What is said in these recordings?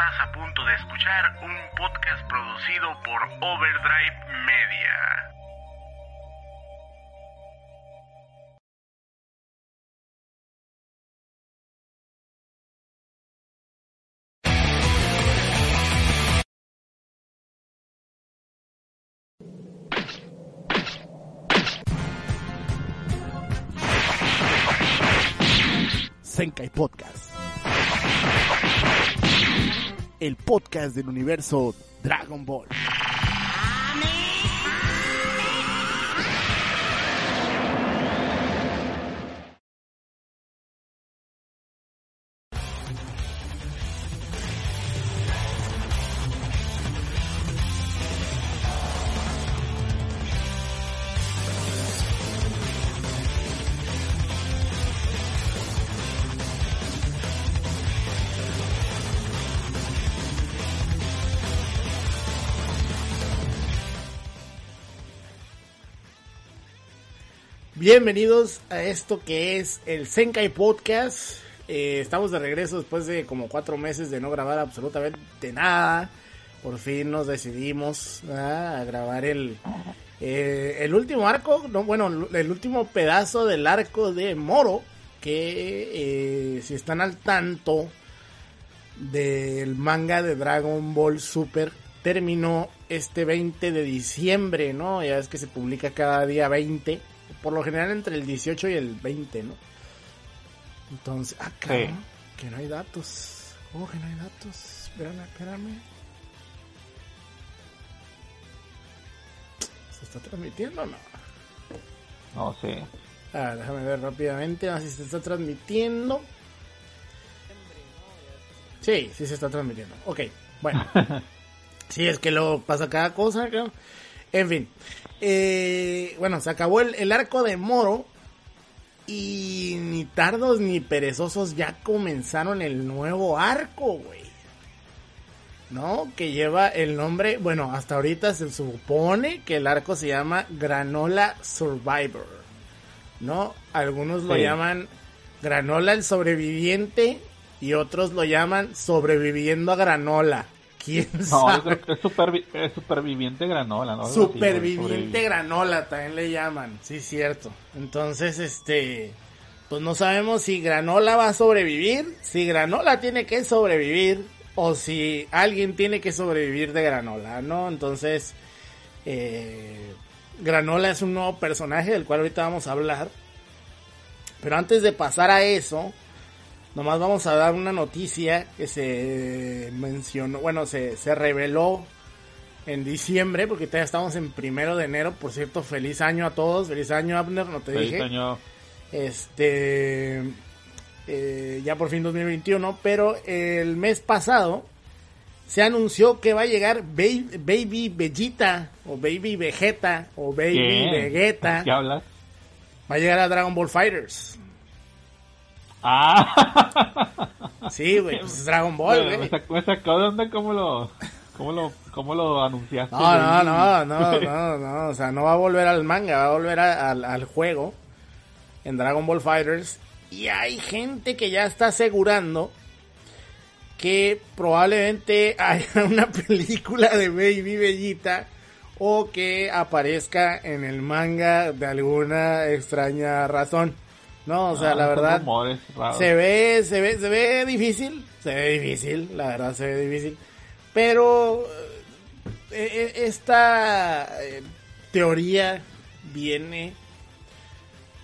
Estás a punto de escuchar un podcast producido por Overdrive Media. Senkai Podcast. El podcast del universo Dragon Ball. Bienvenidos a esto que es el Senkai Podcast. Eh, estamos de regreso después de como cuatro meses de no grabar absolutamente nada. Por fin nos decidimos a grabar el, eh, el último arco, no, bueno, el último pedazo del arco de Moro. Que eh, si están al tanto del manga de Dragon Ball Super, terminó este 20 de diciembre, ¿no? Ya es que se publica cada día 20 por lo general entre el 18 y el 20, ¿no? Entonces, acá, Sí. que no hay datos. Oh, que no hay datos. Espérame, espérame. ¿Se está transmitiendo o no? No sé. A ver, déjame ver rápidamente, a ver si se está transmitiendo. Sí, sí se está transmitiendo. Ok, bueno. sí, es que luego pasa cada cosa. ¿no? En fin. Eh, bueno, se acabó el, el arco de Moro. Y ni tardos ni perezosos ya comenzaron el nuevo arco, güey. ¿No? Que lleva el nombre, bueno, hasta ahorita se supone que el arco se llama Granola Survivor. ¿No? Algunos lo Sí. llaman Granola el sobreviviente y otros lo llaman Sobreviviendo a Granola. ¿Quién No, sabe? es, supervi- es superviviente granola, ¿no? Superviviente granola también le llaman, sí, cierto. Entonces, este, pues no sabemos si granola va a sobrevivir, si granola tiene que sobrevivir o si alguien tiene que sobrevivir de granola, ¿no? Entonces, eh, granola es un nuevo personaje del cual ahorita vamos a hablar. Pero antes de pasar a eso, nomás vamos a dar una noticia que se mencionó, bueno, se, se reveló en diciembre, porque todavía estamos en primero de enero. Por cierto, feliz año a todos, feliz año Abner, no te Feliz dije. año. Este, eh, ya por fin 2021, pero el mes pasado se anunció que va a llegar Baby, Baby Vegeta, o Baby Vegeta, o Baby ¿Qué? Vegeta. ¿Qué hablas? Va a llegar a Dragon Ball Fighters. Ah, Sí, güey, pues es Dragon Ball, me, güey. sacó, me sacó de onda cómo lo, cómo lo, cómo lo anunciaste. No, no, no, no, no, no, o sea, no va a volver al manga, va a volver a- al, al juego en Dragon Ball Fighters. Y hay gente que ya está asegurando que probablemente haya una película de Baby Bellita o que aparezca en el manga de alguna extraña razón. No, o sea, Ah, la verdad se ve, se ve, se ve difícil, se ve difícil, la verdad se ve difícil. Pero eh, eh, esta eh, teoría viene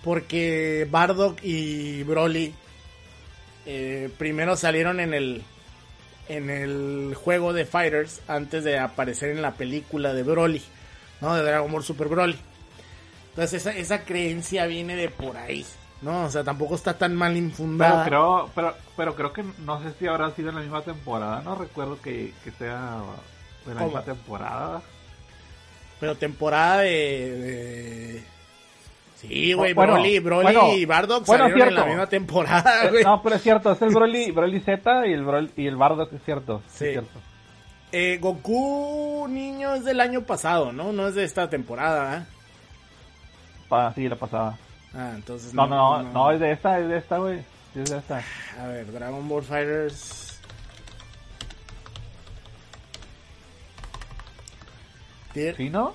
porque Bardock y Broly eh, primero salieron en el en el juego de Fighters antes de aparecer en la película de Broly, ¿no? De Dragon Ball Super Broly. Entonces esa, esa creencia viene de por ahí, ¿no? O sea, tampoco está tan mal Pero infundada. creo, pero, pero creo que no sé si habrá sido en la misma temporada. No recuerdo que, que sea de la ¿Cómo? misma temporada. Pero temporada de... de- Sí, güey, Bueno, Broly, Broly bueno, y Bardock bueno, salieron en la misma temporada, güey. No, pero es cierto, es el Broly, Broly Z y el, Broly, y el Bardock, es cierto. Sí. Es cierto. Eh, Goku niño es del año pasado, ¿no? No es de esta temporada, ¿eh? Sí, la pasada. Ah, entonces no. No, no, es de esta, es de esta, güey. Es de esta. A ver, Dragon Ball Fighters. ¿Sí, no?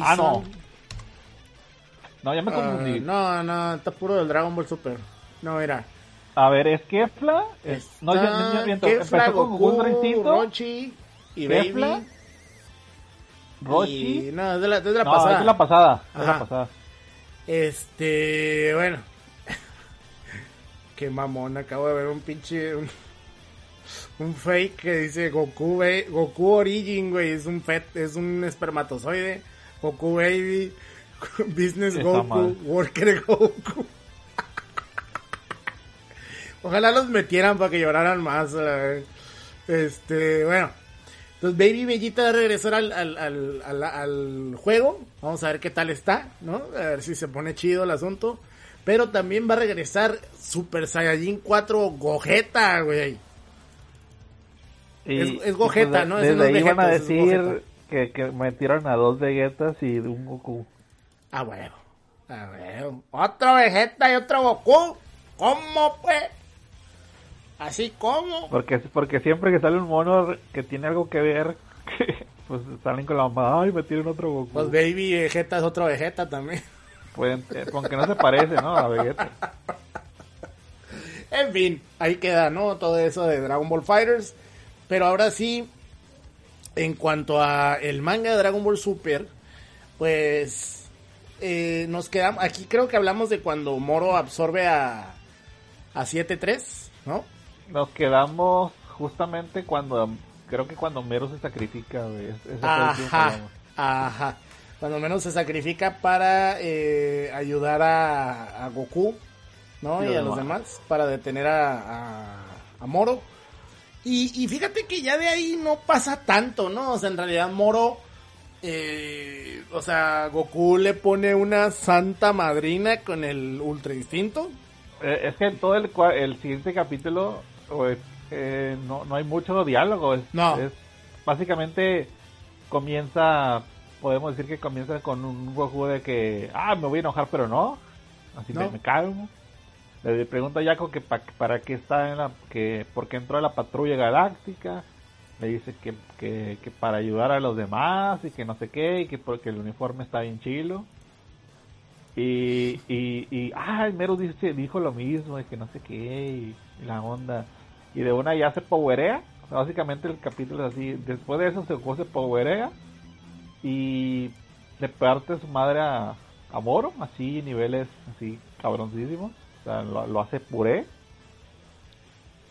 Ah, no. No, ya me ah, confundí. No, no, está puro del Dragon Ball Super. No, era. A ver, es Kefla. Es... No, ya, ya, empezó con Goku, Rincito, Rochi y Kefla, Baby. Rochi. Y... No, es de la, es de la no, pasada. Es de la pasada. Es de la pasada. Este, bueno. Qué mamón, acabo de ver un pinche. Un, un fake que dice Goku, Goku Origin, güey. Es un fet, es un espermatozoide. Goku Baby. Business Está Goku. mal. Worker Goku. Ojalá los metieran para que lloraran más. Este, bueno. Entonces Baby Bellita va a regresar al, al, al, al- al juego. Vamos a ver qué tal está, ¿no? A ver si se pone chido el asunto. Pero también va a regresar Super Saiyajin 4 Gogeta, güey. Y- Es- es y Gogeta, pues, ¿no? Desde es ahí iban a decir que, que metieron a dos Vegetas y un Goku. Ah, huevo. Ah, huevo. Otro Vegeta y otro Goku. ¿Cómo, pues? Así como. Porque, porque siempre que sale un mono que tiene algo que ver, pues salen con la mamá, ay, metieron otro Goku. Pues Baby Vegeta es otro Vegeta también. Pueden, eh, con que no se parece, ¿no? A Vegeta. En fin, ahí queda, ¿no? Todo eso de Dragon Ball Fighters. Pero ahora sí, en cuanto a el manga de Dragon Ball Super, pues eh, nos quedamos. Aquí creo que hablamos de cuando Moro absorbe a, a 7-3, ¿no? Nos quedamos justamente cuando, creo que cuando Mero se sacrifica, güey. Ajá. Cuando menos se sacrifica para eh, ayudar a, a Goku, ¿no? Y a los demás. para detener a, a, a Moro. Y, y fíjate que ya de ahí no pasa tanto, ¿no? O sea, en realidad Moro, eh, o sea, Goku le pone una santa madrina con el Ultra Instinto. Eh, es que en todo el, el siguiente capítulo pues, eh, no, no hay mucho diálogo. Es, No. es- básicamente comienza, podemos decir que comienza con un Goku de que, ah, me voy a enojar, pero no. Así No. me, me calmo. Le pregunta a Jaco que pa- para qué está en la, que, por qué entró a la patrulla galáctica. Le dice que, que, que para ayudar a los demás y que no sé qué, y que porque el uniforme está bien chilo. Y, y, y ah, el mero dice, dijo lo mismo, y que no sé qué, y, y la onda. Y de una ya se powerea. O sea, básicamente el capítulo es así. Después de eso se, se powerea. Y le parte su madre a, a Moro, así, niveles así cabroncísimos. O sea, lo, lo hace puré.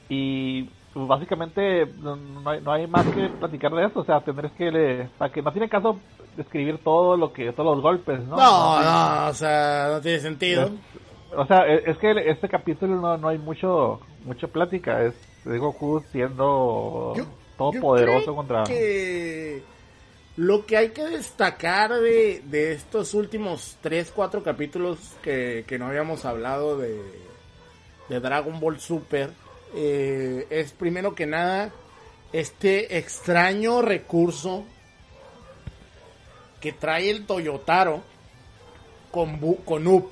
Y pues básicamente no, no hay, no hay más que platicar de eso. O sea, tendrás que, le, para que no tiene caso describir todo lo que, todos los golpes, ¿no? No, No, o sea, no tiene sentido. es- o sea, e- es que este capítulo no, no hay mucho mucha plática. Es, es Goku siendo Yo- todopoderoso contra. que lo que hay que destacar de, de estos últimos 3, 4 capítulos que, que no habíamos hablado de, de Dragon Ball Super eh, es primero que nada este extraño recurso que trae el Toyotaro con, con UP.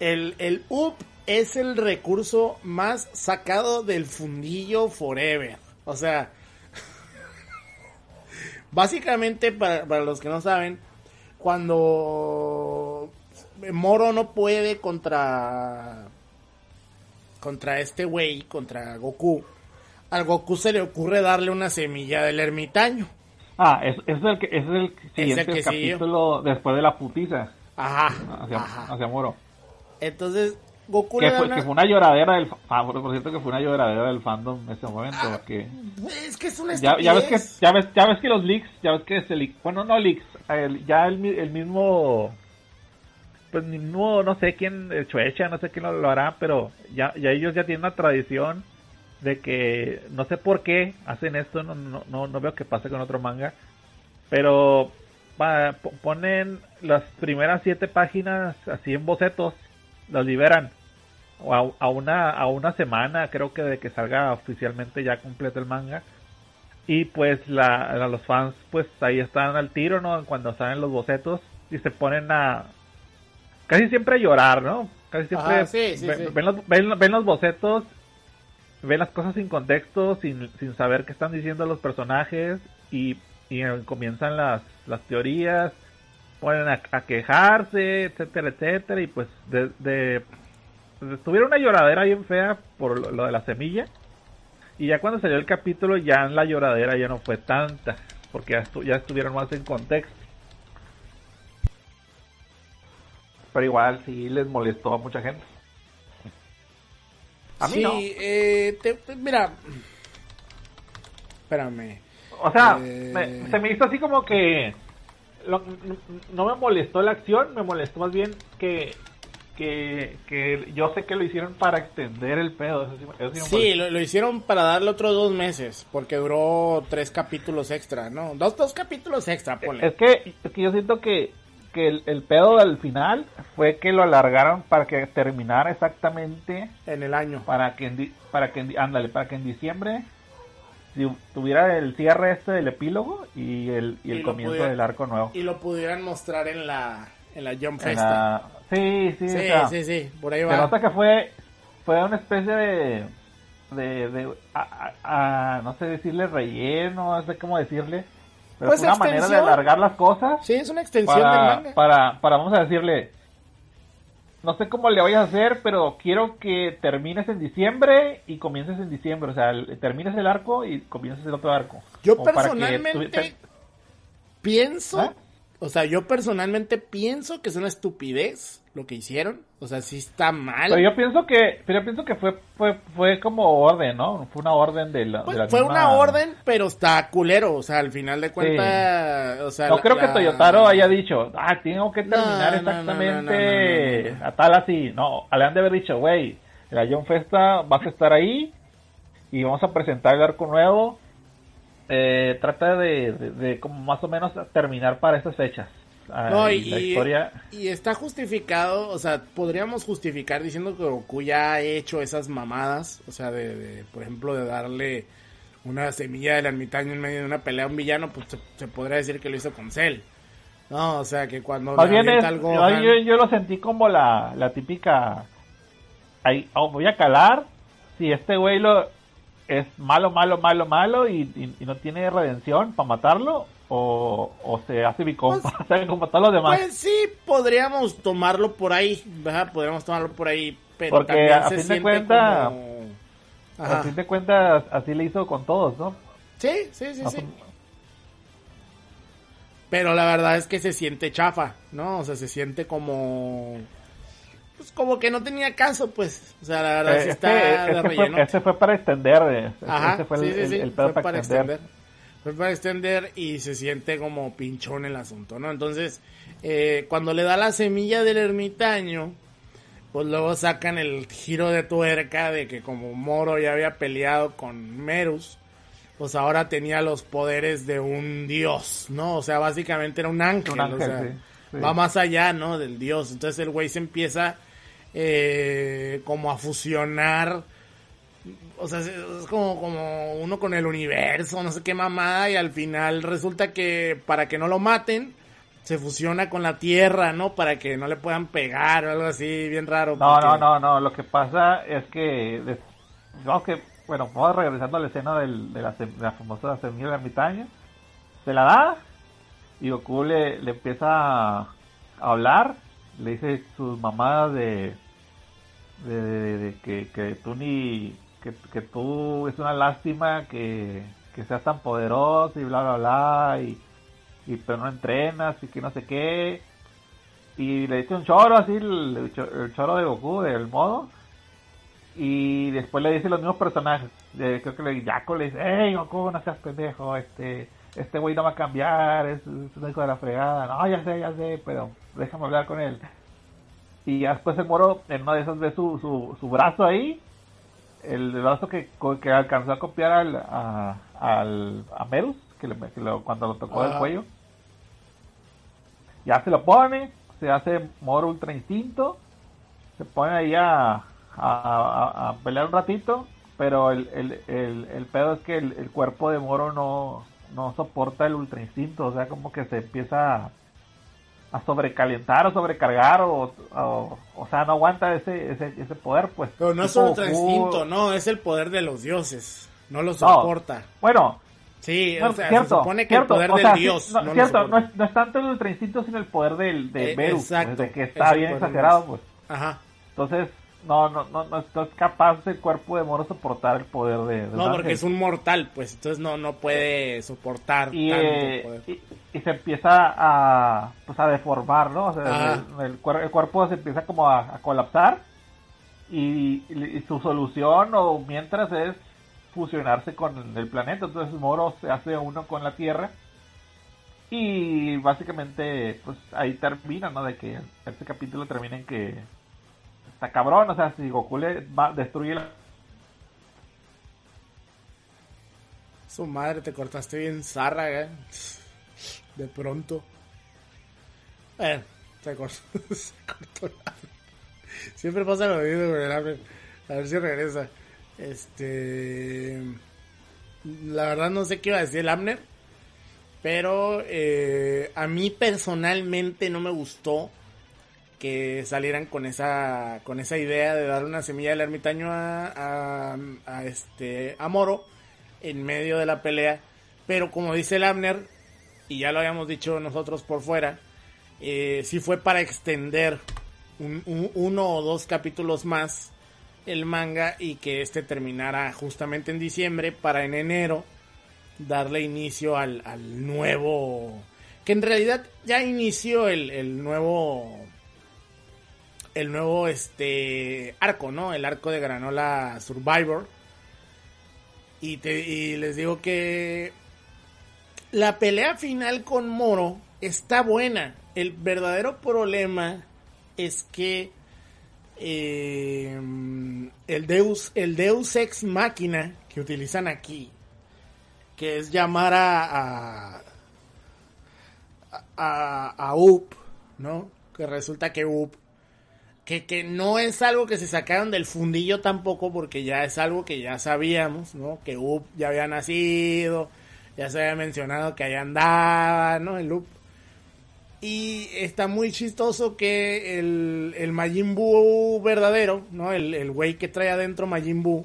El, el UP es el recurso más sacado del fundillo forever. O sea, básicamente para, para los que no saben, cuando Moro no puede contra contra este güey, contra Goku, al Goku se le ocurre darle una semilla del ermitaño. Ah, es, es el que es el siguiente que siguió. capítulo después de la putiza Ajá, hacia, ajá. hacia Moro. Entonces, Goku Que fue, una- que fue una lloradera del fa- por cierto que fue una lloradera del fandom en ese momento Ah, que Es que es una ya, ya ves que ya ves ya ves que los leaks ya ves que se leak bueno no leaks el- ya el, el mismo pues mismo no sé quién Chuecha no sé quién lo, lo hará pero ya ya ellos ya tienen una tradición de que no sé por qué hacen esto no no no, no veo que pase con otro manga pero po- ponen las primeras siete páginas así en bocetos las liberan a, a una a una semana creo que de que salga oficialmente ya completo el manga. Y pues la, los fans pues ahí están al tiro no cuando salen los bocetos y se ponen a casi siempre a llorar no casi siempre Ajá, sí, sí, ven, sí. ven los, ven- ven los bocetos ven las cosas sin contexto sin, sin saber qué están diciendo los personajes y y comienzan las, las teorías, ponen a, a quejarse, etcétera, etcétera, y pues de, de, tuvieron una lloradera bien fea por lo, lo de la semilla. Y ya cuando salió el capítulo, ya la lloradera ya no fue tanta, porque ya, estu- ya estuvieron más en contexto. Pero igual sí les molestó a mucha gente. A mí sí, no. eh, te- te- mira. Espérame. O sea, Eh. me- se me hizo así como que lo- no me molestó la acción, me molestó más bien que que, que yo sé que lo hicieron para extender el pedo. Eso sí, eso sí me Sí, molestó. lo, lo hicieron para darle otros dos meses, porque duró tres capítulos extra, ¿no? Dos, dos capítulos extra, ponle. Es que, es que yo siento que, que el, el pedo del final fue que lo alargaron para que terminara exactamente En el año. para que en di- para que en ándale para que en diciembre si tuviera el cierre este del epílogo y el, y el Y comienzo pudiera- del arco nuevo. Y lo pudieran mostrar en la, en la Jump En Festa. la- Sí, sí, Sí, o sea, sí, sí, por ahí Se va. nota que fue, fue una especie de, de, de a- a- a- no sé decirle relleno, no sé cómo decirle, pero Pues fue una manera de extensión. alargar las cosas Sí, es una extensión del para, manga. para, para, vamos a decirle, no sé cómo le vayas a hacer, pero quiero que termines en diciembre y comiences en diciembre, o sea, el- termines el arco y comiences el otro arco. Yo Como para que personalmente tuvi- pienso, ¿Ah? O sea, yo personalmente pienso que es una estupidez lo que hicieron. O sea, sí está mal. Pero yo pienso que, pero yo pienso que fue, fue, fue como orden, ¿no? Fue una orden de la, Pues de la fue misma- una orden, pero está culero. O sea, al final de cuentas, o sea, No la- creo que la- Toyotaro haya dicho, ah, tengo que terminar no, exactamente no, no, a tal así. No, le han de haber dicho, güey, la John Festa vas a estar ahí y vamos a presentar el arco nuevo. Eh, trata de, de, de como más o menos terminar para esas fechas. Ah, No, y y, la historia... y está justificado, o sea, podríamos justificar diciendo que Goku ya ha hecho esas mamadas, o sea, de, de, por ejemplo, de darle una semilla del ermitaño en medio de una pelea a un villano, pues se, se podría decir que lo hizo con Cell. No, o sea, que cuando Más le bien es, avienta al yo, Gohan- yo- yo lo sentí como la, la típica, ahí, oh, voy a calar, si este güey lo es malo, malo, malo, malo y, y- y no tiene redención para matarlo, o, o se hace mi compa, o sea, como todos los demás. Pues sí, podríamos tomarlo por ahí, ¿verdad? Podríamos tomarlo por ahí, pero Porque también a se fin de siente cuenta- como... A fin de cuentas, así le hizo con todos, ¿no? Sí, sí, sí, No sí. son- Pero la verdad es que se siente chafa, ¿no? O sea, se siente como... Pues como que no tenía caso, pues. O sea, la verdad Eh, sí está de este relleno. fue, este fue para extender, eh, Ajá, este fue sí, el, sí, el- sí, el pedo fue para extender. Fue para extender y se siente como pinchón el asunto, ¿no? Entonces, eh, cuando le da la semilla del ermitaño, pues luego sacan el giro de tuerca de que como Moro ya había peleado con Merus, pues ahora tenía los poderes de un dios, ¿no? O sea, básicamente era un ángel, Un ángel, o sea, va más allá, ¿no? Del dios. Entonces el güey se empieza eh, como a fusionar o sea, es como, como uno con el universo, no sé qué mamada, y al final resulta que para que no lo maten, se fusiona con la tierra, ¿no? Para que no le puedan pegar o algo así, bien raro. No, porque- no, no, no. Lo que pasa es que, que, bueno, vamos regresando a la escena del- de, la, de la famosa semilla. Se la da y Goku le, le empieza a hablar. Le dice sus mamadas de, de, de- de que, que tú ni. Que, que tú es una lástima que, que seas tan poderoso y bla, bla, bla. Y, y pero no entrenas y que no sé qué y le dice un choro así, el, el cho- el choro de Goku, del modo. Y después le dice los mismos personajes. Eh, creo que le Yaco le dice, hey Goku, no seas pendejo, este este güey no va a cambiar, es, es un hijo de la fregada. No, ya sé, ya sé, pero déjame hablar con él. Y ya después el moro en una de esas ve su, su, su brazo ahí, el brazo que, que alcanzó a copiar al, a, al, a Merus, que, le, que lo- cuando lo tocó del cuello. Ya se lo pone, se hace Moro Ultra Instinto, se pone ahí a, a, a- a pelear un ratito, pero el, el, el, el pedo es que el, el cuerpo de Moro no, no soporta el Ultra Instinto, o sea, como que se empieza a, a sobrecalentar o sobrecargar, o, o, o sea, no aguanta ese, ese, ese poder, pues. Pero no es Goku- instinto, no, es el poder de los dioses. No lo soporta. Bueno, Sí, No, o sea, cierto, se supone que cierto, el poder del sea, sí, dios. no, cierto, es, no es tanto el ultra instinto, sino el poder del, de Eh, Beru, pues, de que es está bien exagerado, pues. Ajá. Entonces, no, no, no, no, no es capaz el cuerpo de Moro soportar el poder de, de No, porque es un mortal, pues entonces no, no puede soportar y, tanto eh, poder. y, y se empieza a pues a deformar, ¿no? O sea, el, el el cuerpo se empieza como a, a colapsar y, y- y su solución o mientras es fusionarse con el planeta, entonces Moro se hace uno con la Tierra y básicamente pues ahí termina, ¿no? De que este capítulo termina en que está cabrón, o sea, si Goku le va, destruye la Su madre, te cortaste bien zarra, ¿eh? De pronto. Bueno, se cortó, se cortó el. Siempre pasa lo mismo con el hambre. A ver si regresa. Este. La verdad no sé qué iba a decir el Abner. Pero eh, a mí personalmente no me gustó que salieran con esa con esa idea de dar una semilla del ermitaño a, este a Moro en medio de la pelea. Pero como dice el Abner y ya lo habíamos dicho nosotros por fuera eh, sí fue para extender un- uno o dos capítulos más el manga y que este terminara justamente en diciembre para en enero darle inicio al, al nuevo que en realidad ya inició el, el nuevo el nuevo este arco, ¿no? El arco de Granola Survivor. Y, les digo que la pelea final con Moro está buena. El verdadero problema es que eh, el Deus el Deus ex máquina que utilizan aquí, que es llamar a, a, a Up, ¿no? Que resulta que Up que, que no es algo que se sacaron del fundillo tampoco, porque ya es algo que ya sabíamos, ¿no? Que Up ya había nacido, ya se había mencionado que ahí andaba, ¿no? El Up. Y está muy chistoso que el, el Majin Buu verdadero, ¿no? El, el güey que trae adentro Majin Buu,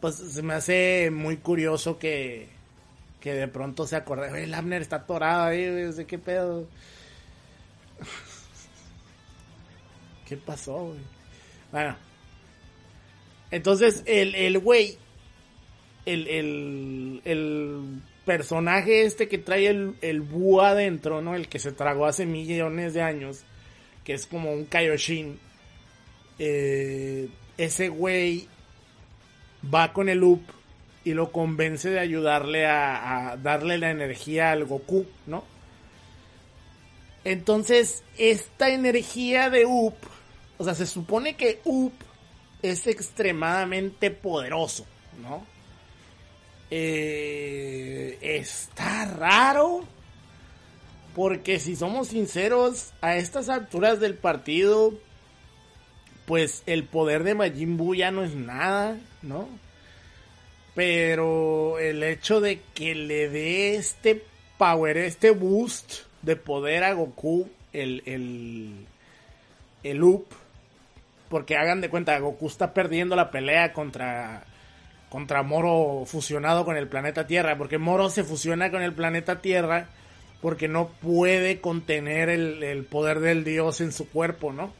pues se me hace muy curioso que, que de pronto se acorde, oye, el Abner está atorado ahí, qué pedo. ¿Qué pasó, güey? Bueno. Entonces, el, el güey, el, el, el personaje este que trae el, el búho adentro, ¿no? El que se tragó hace millones de años, que es como un Kaioshin. Eh, ese güey va con el Up y lo convence de ayudarle a darle la energía al Goku, ¿no? Entonces, esta energía de Up, o sea, se supone que Up es extremadamente poderoso, ¿no? Eh, está raro, porque si somos sinceros, a estas alturas del partido, pues el poder de Majin Buu ya no es nada, ¿no? Pero el hecho de que le dé este power, este boost de poder a Goku, el, el, el Up, porque hagan de cuenta, Goku está perdiendo la pelea contra, contra Moro fusionado con el planeta Tierra, porque Moro se fusiona con el planeta Tierra porque no puede contener el, el poder del dios en su cuerpo, ¿no?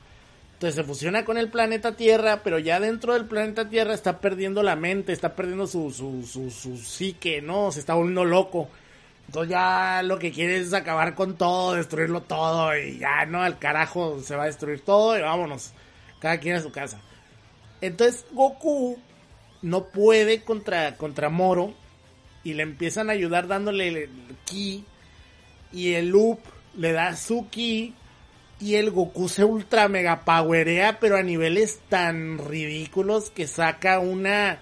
Entonces se fusiona con el planeta Tierra, pero ya dentro del planeta Tierra está perdiendo la mente, está perdiendo su, su, su, su psique, ¿no? Se está volviendo loco. Entonces ya lo que quiere es acabar con todo, destruirlo todo y ya, ¿no? Al carajo se va a destruir todo y vámonos. Cada quien a su casa. Entonces Goku no puede contra, contra Moro y le empiezan a ayudar dándole el ki y el Loop le da su ki y el Goku se ultra mega powerea pero a niveles tan ridículos que saca una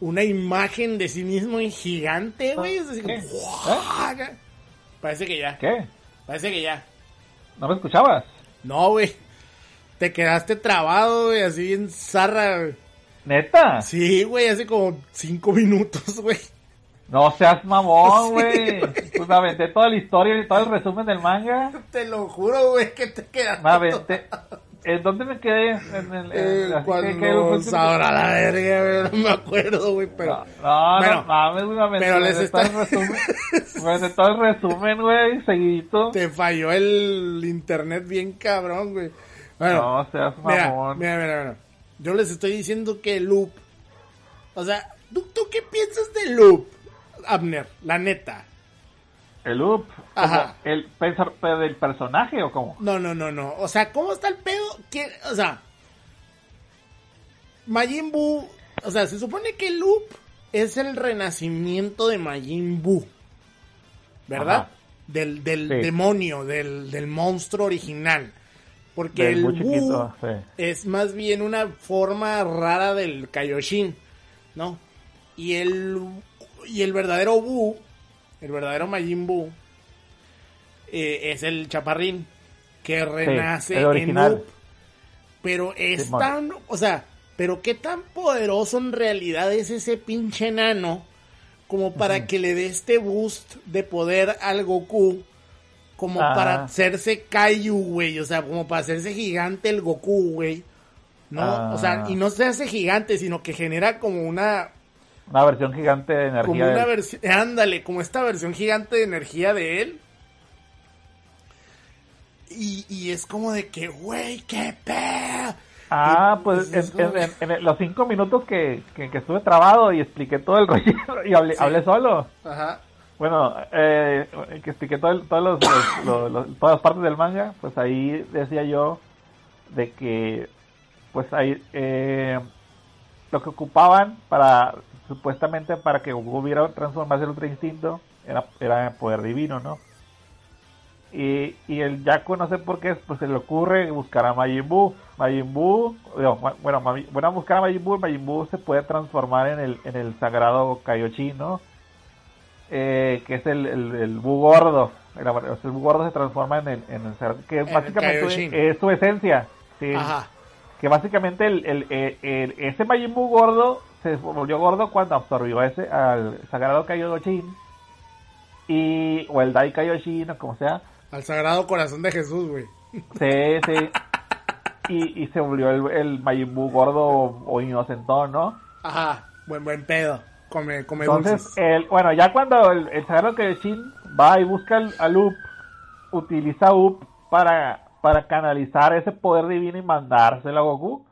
una imagen de sí mismo en gigante, güey. Es así como. ¡guau! Parece que ya, ¿Qué? parece que ya. ¿No me escuchabas? No, güey. Te quedaste trabado, güey, así en zarra, güey. ¿Neta? Sí, güey, hace como cinco minutos, güey. No seas mamón, Sí, güey. Pues me aventé toda la historia y todo el resumen del manga. Te lo juro, güey, que te quedaste. Me aventé. ¿En dónde me quedé? En el, Eh, cuando sabrá la verga, güey, no me acuerdo, güey, pero... No, Bueno, no mames, güey, me pero les está- el resumen, me de todo el resumen, güey, seguidito. Te falló el internet bien cabrón, güey. Bueno, No seas mamón. mira, mira, mira. Yo les estoy diciendo que loop... O sea, ¿tú, tú qué piensas del loop, Abner? La neta. El loop. Ajá. El del personaje o cómo? No, no, no, no. O sea, ¿cómo está el pedo? ¿Qué- O sea, Majin Buu. O sea, se supone que Loop es el renacimiento de Majin Buu. ¿Verdad? Ajá. Del, del Sí. demonio, del, del monstruo original. Porque el chiquito, sí. es más bien una forma rara del Kaioshin, ¿no? Y el, y el verdadero Buu, el verdadero Majin Buu, eh, es el chaparrín que renace en. Loop. Pero es tan, o sea, pero qué tan poderoso en realidad es ese pinche enano como para que le dé este boost de poder al Goku como Ah. para hacerse Kaiju, güey, o sea, como para hacerse gigante el Goku, güey. ¿No? O sea, Ah. y no se hace gigante, sino que genera como una Una versión gigante de energía. como una versión, ándale, como esta versión gigante de energía de él. Y, y es como de que, güey, qué pedo. Ah, Y- pues y es en, como- en- en- en los cinco minutos que, que, que estuve trabado y expliqué todo el rollo y hablé, Sí. hablé solo. Ajá. Bueno, eh, que expliqué todo todos los, todas las partes del manga, pues ahí decía yo de que, pues ahí, eh, lo que ocupaban para, supuestamente para que hubiera transformarse en Ultra Instinto, era, era poder divino, ¿no? Y, y el Yaku, no sé por qué, pues se le ocurre buscar a Majin Buu. Majin Buu, bueno, bueno, buscar a Majin Buu, Majin Buu se puede transformar en el, en el sagrado Kaioshin, ¿no? Eh, que es el, el, el Buu gordo. El, el Buu gordo se transforma en el, en el que básicamente es su esencia. Sí. Ajá. Que básicamente el, el, el- el- ese Majin Buu gordo se volvió gordo cuando absorbió ese al sagrado Kaioshin. Y, o el Dai Kaioshin, o como sea. Al sagrado corazón de Jesús, güey. Sí, sí. Y, y se volvió el, el Majin Buu gordo o inocentón, ¿no? Ajá. Buen, buen pedo. Come, come Entonces, dulces. el, bueno, ya cuando el, el Sagrado Kaioshin va y busca al- a Loop, utiliza a Up para, para canalizar ese poder divino y mandárselo a Goku.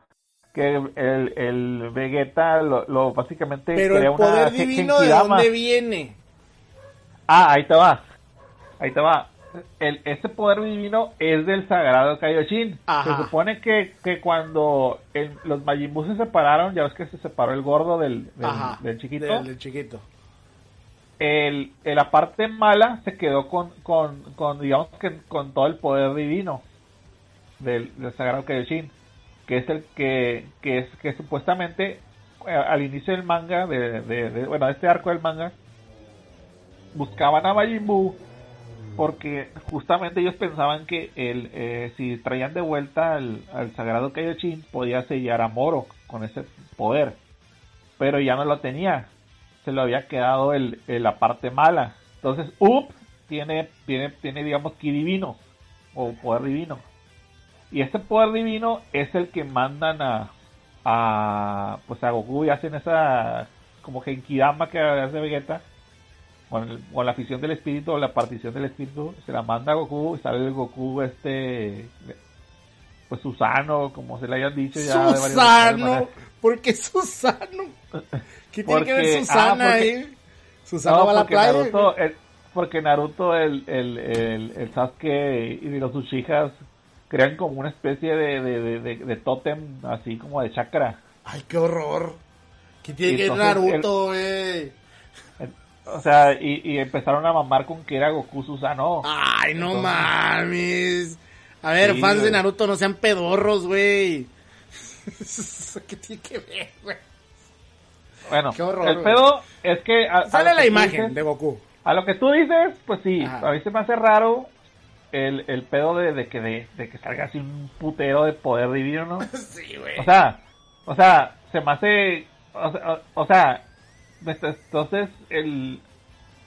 Que el, el Vegeta lo, lo básicamente Pero crea el poder Gen- divino, ¿de dónde viene? Ah, ahí te va. Ahí te va. El, ese poder divino es del sagrado Kaioshin. Ajá. Se supone que, que cuando el- los Majin Buu se separaron, ya ves que se separó el gordo del, del, chiquito. Del, del chiquito. el, el- la parte mala se quedó con, con, con, digamos que con todo el poder divino del, del sagrado Kaioshin, que es el que, que es que supuestamente eh, al inicio del manga, de, de- de- bueno, de este arco del manga, buscaban a Majin Buu porque justamente ellos pensaban que el, eh, si traían de vuelta al, al sagrado Kaioshin podía sellar a Moro con ese poder, pero ya no lo tenía, se lo había quedado el, la parte mala. Entonces, Up tiene, tiene, tiene, digamos, ki divino o poder divino. Y este poder divino es el que mandan a, a pues a Goku y hacen esa como Genkidama que hace Vegeta con, el- con la fusión del espíritu o la partición del espíritu se la manda a Goku y sale el Goku este pues Susano como se le hayan dicho ya de varias- varias Susano. ¿Por qué Susano? ¿Qué tiene que ver Porque- Susana ah, porque- ahí? Susana No, va a la porque playa. Naruto, el- porque Naruto, el, el, el, el Sasuke y los Uchihas crean como una especie de, de, de, de, de tótem, así como de chakra. Ay, qué horror. ¿Qué tiene que ver Naruto, güey? O sea, y, y empezaron a mamar con que era Goku Susano. Ay, no Entonces- mames. A ver, Sí, fans de. Naruto, no sean pedorros, güey. ¿Qué tiene que ver, güey? Bueno, horror, el güey. pedo es que... A, Sale la que imagen dices- de Goku. A lo que tú dices, pues sí, Ajá. a mí se me hace raro el, el pedo de, de que de, de que salga así un putero de poder divino, ¿no? Sí, güey. O sea, o sea, se me hace, o sea, o- o sea, entonces el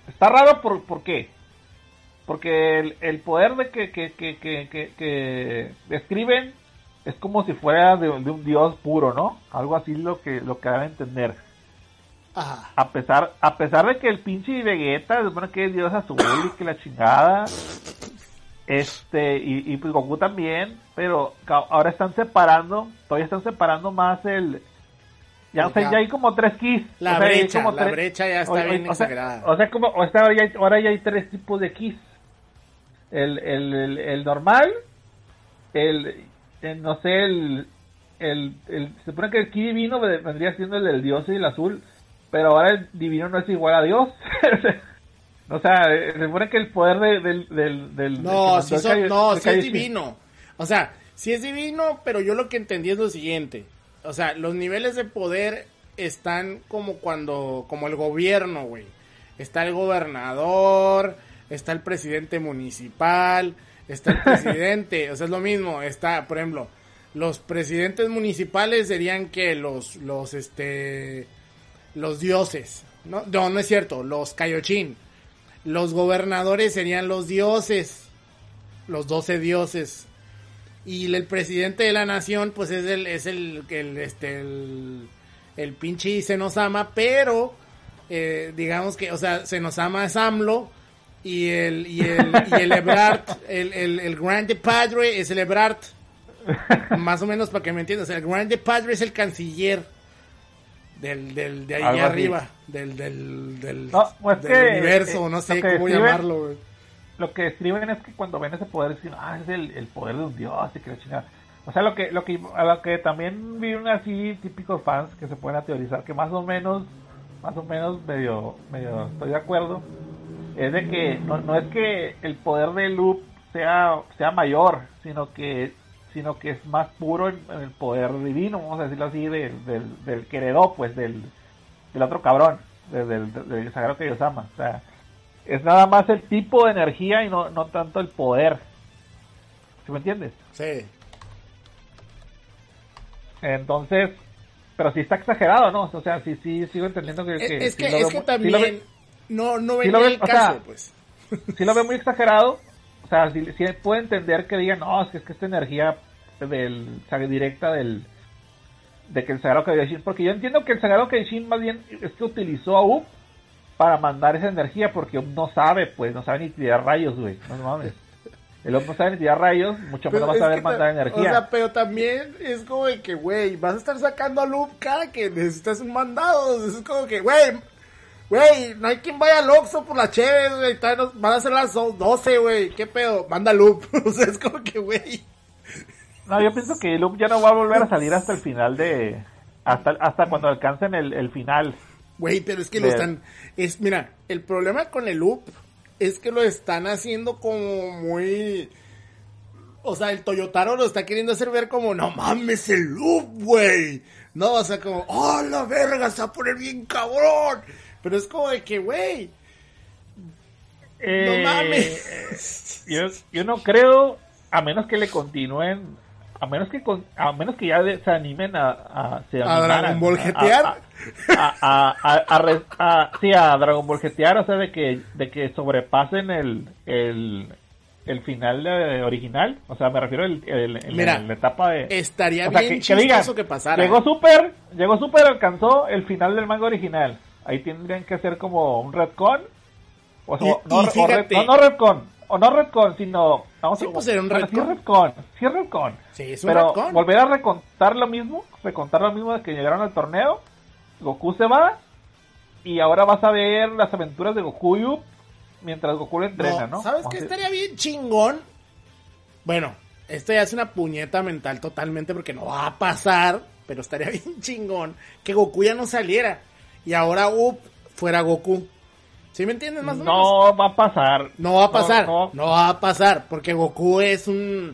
está raro por, ¿por qué? Porque el, el poder de que, que, que, que, que, describen es como si fuera de, de un dios puro, ¿no? Algo así lo que lo que a entender. Ajá. A pesar, a pesar de que el pinche Vegeta, supone que es Dios azul y que la chingada. Este, y, y pues Goku también, pero ahora están separando, todavía están separando más el. Ya, o sea, Ya. hay como tres keys. La o sea, brecha, como la brecha ya está o- bien o sea. O sea, como, o sea, ahora, ya hay, ahora ya hay tres tipos de keys. El, el, el, el normal, el, el, no sé, el, el, el, se supone que el ki divino ve- vendría siendo el del dios y el azul, pero ahora el divino no es igual a Dios. o sea, se supone que el poder de- del, del, del No, mandó son- no, sí es divino. O sea, sí es divino, pero yo lo que entendí es lo siguiente. O sea, los niveles de poder están como cuando, como el gobierno, güey. Está el gobernador, está el presidente municipal, está el presidente, o sea, es lo mismo. Está, por ejemplo, los presidentes municipales serían que los, los, este, los dioses. No, no, no es cierto, los Kaioshin. Los gobernadores serían los dioses los 12 dioses. Y el presidente de la nación, pues es el, es el, el, este, el, el pinche Senosama, pero, eh, digamos que, o sea, Senosama es AMLO, y el, y el, y el Ebrard, el, el, el Grande Padre es el Ebrard. Más o menos para que me entiendas, el Grande Padre es el canciller del, del, de ahí Algo así. arriba, del, del, del, No, pues del que, universo, eh, no sé cómo llamarlo, güey. Lo que escriben es que cuando ven ese poder dicen ah es el, el poder de un dios y que la chingada. O sea lo que lo que a lo que también vieron así típicos fans que se pueden teorizar que más o menos más o menos medio medio estoy de acuerdo es de que no, no es que el poder de Loop sea sea mayor sino que sino que es más puro en, el poder divino vamos a decirlo así del del, del pues del del otro cabrón del, del, del sagrado que ama. O sea es nada más el tipo de energía y no, no tanto el poder. ¿Sí me entiendes? Sí. Entonces, pero sí está exagerado, ¿no? O sea, sí, sí, sigo entendiendo que... Es- que es sí que, lo es veo que sí también lo ve- no, no sí ven lo ven, el o caso, sea, pues. sí lo veo muy exagerado. O sea, sí, sí puedo entender que digan, no, es que, es que esta energía del, o sea, directa del... De que el Sagrado Kaioshin, porque yo entiendo que el Sagrado Kaioshin más bien es que utilizó a Up para mandar esa energía, porque no sabe, pues, no sabe ni tirar rayos, güey, no mames. El Up no sabe ni tirar rayos, mucho menos va a saber mandar energía. O sea, pero también es como de que, güey, vas a estar sacando a Loop cada que necesitas un mandado. Es como que, güey, güey, no hay quien vaya al Oxxo por la chévere, güey. Van a ser las 12, güey. ¿Qué pedo? Manda Loop. o sea, es como que, güey. No, yo pienso que Loop ya no va a volver a salir hasta el final de... Hasta, hasta cuando alcancen el, el final. Güey, pero es que lo están. Es, mira, el problema con el loop es que lo están haciendo como muy. O sea, el Toyotaro lo está queriendo hacer ver como, no mames, el loop, güey. No, o sea, como, oh, la verga, se va a poner bien cabrón. Pero es como de que, güey, Eh, no mames. Yo, yo no creo, a menos que le continúen, a menos que con- a menos que ya de- se animen a, a, se ¿A animaran Dragon Ball GTR? a- sí, a Dragon Ball GTR, o sea, de que, de que sobrepasen el, el, el final eh, original, o sea, me refiero el, el- Mira, la etapa de... estaría o sea, bien que, que digan, que pasara. Llegó super, llegó super, alcanzó el final del manga original. Ahí tendrían que hacer como un retcon. O sea, Y- no, y o ret- no, no retcon. O no retcon, sino... Vamos Sí, a, pues, era un bueno, sí retcon. Sí retcon. Sí, es un Pero retcon. volver a recontar lo mismo, recontar lo mismo de que llegaron al torneo. Goku se va. Y ahora vas a ver las aventuras de Goku y Up mientras Goku lo entrena, ¿no? ¿Sabes O qué estaría bien chingón? Bueno, esto ya es una puñeta mental totalmente porque no va a pasar, pero estaría bien chingón que Goku ya no saliera y ahora Up fuera Goku. ¿Sí me entiendes más o menos? No va a pasar. No va a pasar, No, no, no. va a pasar, porque Goku es un...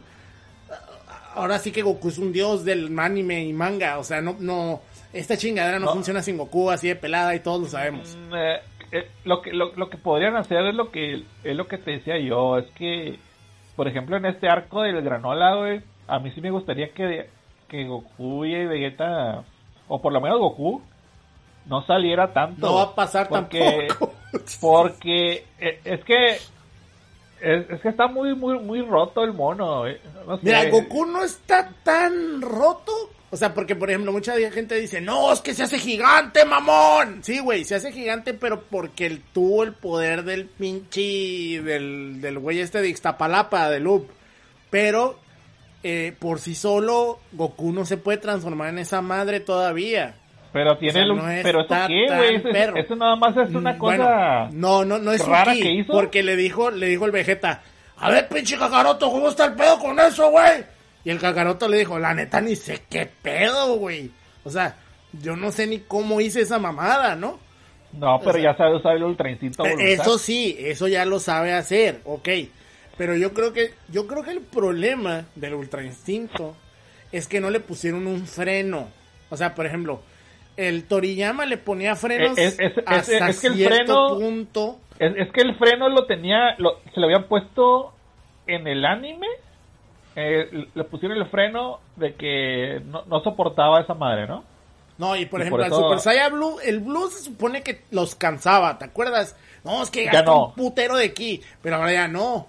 Ahora sí que Goku es un dios del anime y manga, o sea, no, no, esta chingadera no, No. funciona sin Goku así de pelada y todos lo sabemos. Mm, eh, eh, lo que lo, lo que podrían hacer es lo que es lo que te decía yo es que por ejemplo en este arco del granola güey a mí sí me gustaría que que Goku y Vegeta o por lo menos Goku no saliera tanto No va a pasar porque tampoco. porque eh, es que Es, es que está muy, muy, muy roto el mono. eh. No sé. Mira, Goku no está tan roto. O sea, porque, por ejemplo, mucha gente dice, no, es que se hace gigante, mamón. Sí, güey, se hace gigante, pero porque él tuvo el poder del pinche, del, del güey este de Ixtapalapa, de Loop. Pero, eh, por sí solo, Goku no se puede transformar en esa madre todavía. Pero tiene O sea, el- no pero eso qué, güey, eso, nada más es una cosa bueno, no, no, no es rara que hizo. Porque le dijo, le dijo el Vegeta, a ver, pinche Kakaroto, ¿cómo está el pedo con eso, güey? Y el Kakaroto le dijo, la neta ni sé qué pedo, güey. O sea, yo no sé ni cómo hice esa mamada, ¿no? No, pero o sea, ya sabe usar el ultra instinto voluntad. Eso sí, eso ya lo sabe hacer, ok. Pero yo creo que, yo creo que el problema del ultra instinto es que no le pusieron un freno. O sea, por ejemplo, el Toriyama le ponía frenos Eh, es- es- es- hasta es que el freno- punto. Es, que el freno lo tenía, lo- se lo habían puesto en el anime. eh, le pusieron el freno de que no, no soportaba esa madre, ¿no? No, y por Y ejemplo, al eso- Super Saiyan Blue, el Blue se supone que los cansaba, ¿te acuerdas? No, es que gasta no. un putero de aquí, pero ahora ya no.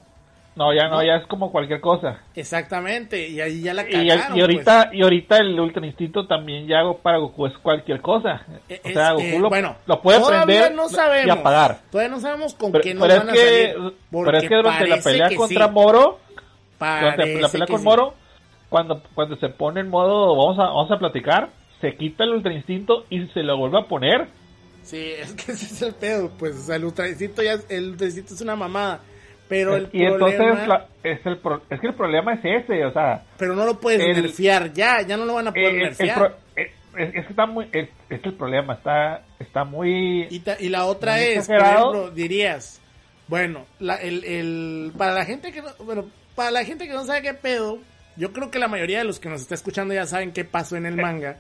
No, ya no, No. ya es como cualquier cosa. Exactamente, y ahí ya la cagaron. y ahorita y ahorita el ultra instinto también ya para Goku es cualquier cosa. pues. O sea, Goku eh, lo, bueno, lo puede prender no sabemos, y apagar. Todavía no sabemos con Pero, qué nos van es a que, salir. pero es que durante la pelea contra sí, Moro, durante la pelea con sí. Moro, cuando, cuando se pone en modo vamos a, vamos a platicar, se quita el ultra instinto y se lo vuelve a poner. Sí, es que ese es el pedo, pues, o sea, el ultrainstinto ya, es- el ultrainstinto es una mamada. Pero el y problema, entonces la- es, el pro- es que el problema es ese, o sea, pero no lo puedes el- nerfear ya, ya no lo van a poder el- el nerfear. pro- eh, es, es que está muy, es, es el problema está, está muy, Y, ta- y la otra es, por ejemplo, dirías, bueno, la, el, el, para la gente que no, bueno, para la gente que no sabe qué pedo, yo creo que la mayoría de los que nos está escuchando ya saben qué pasó en el manga.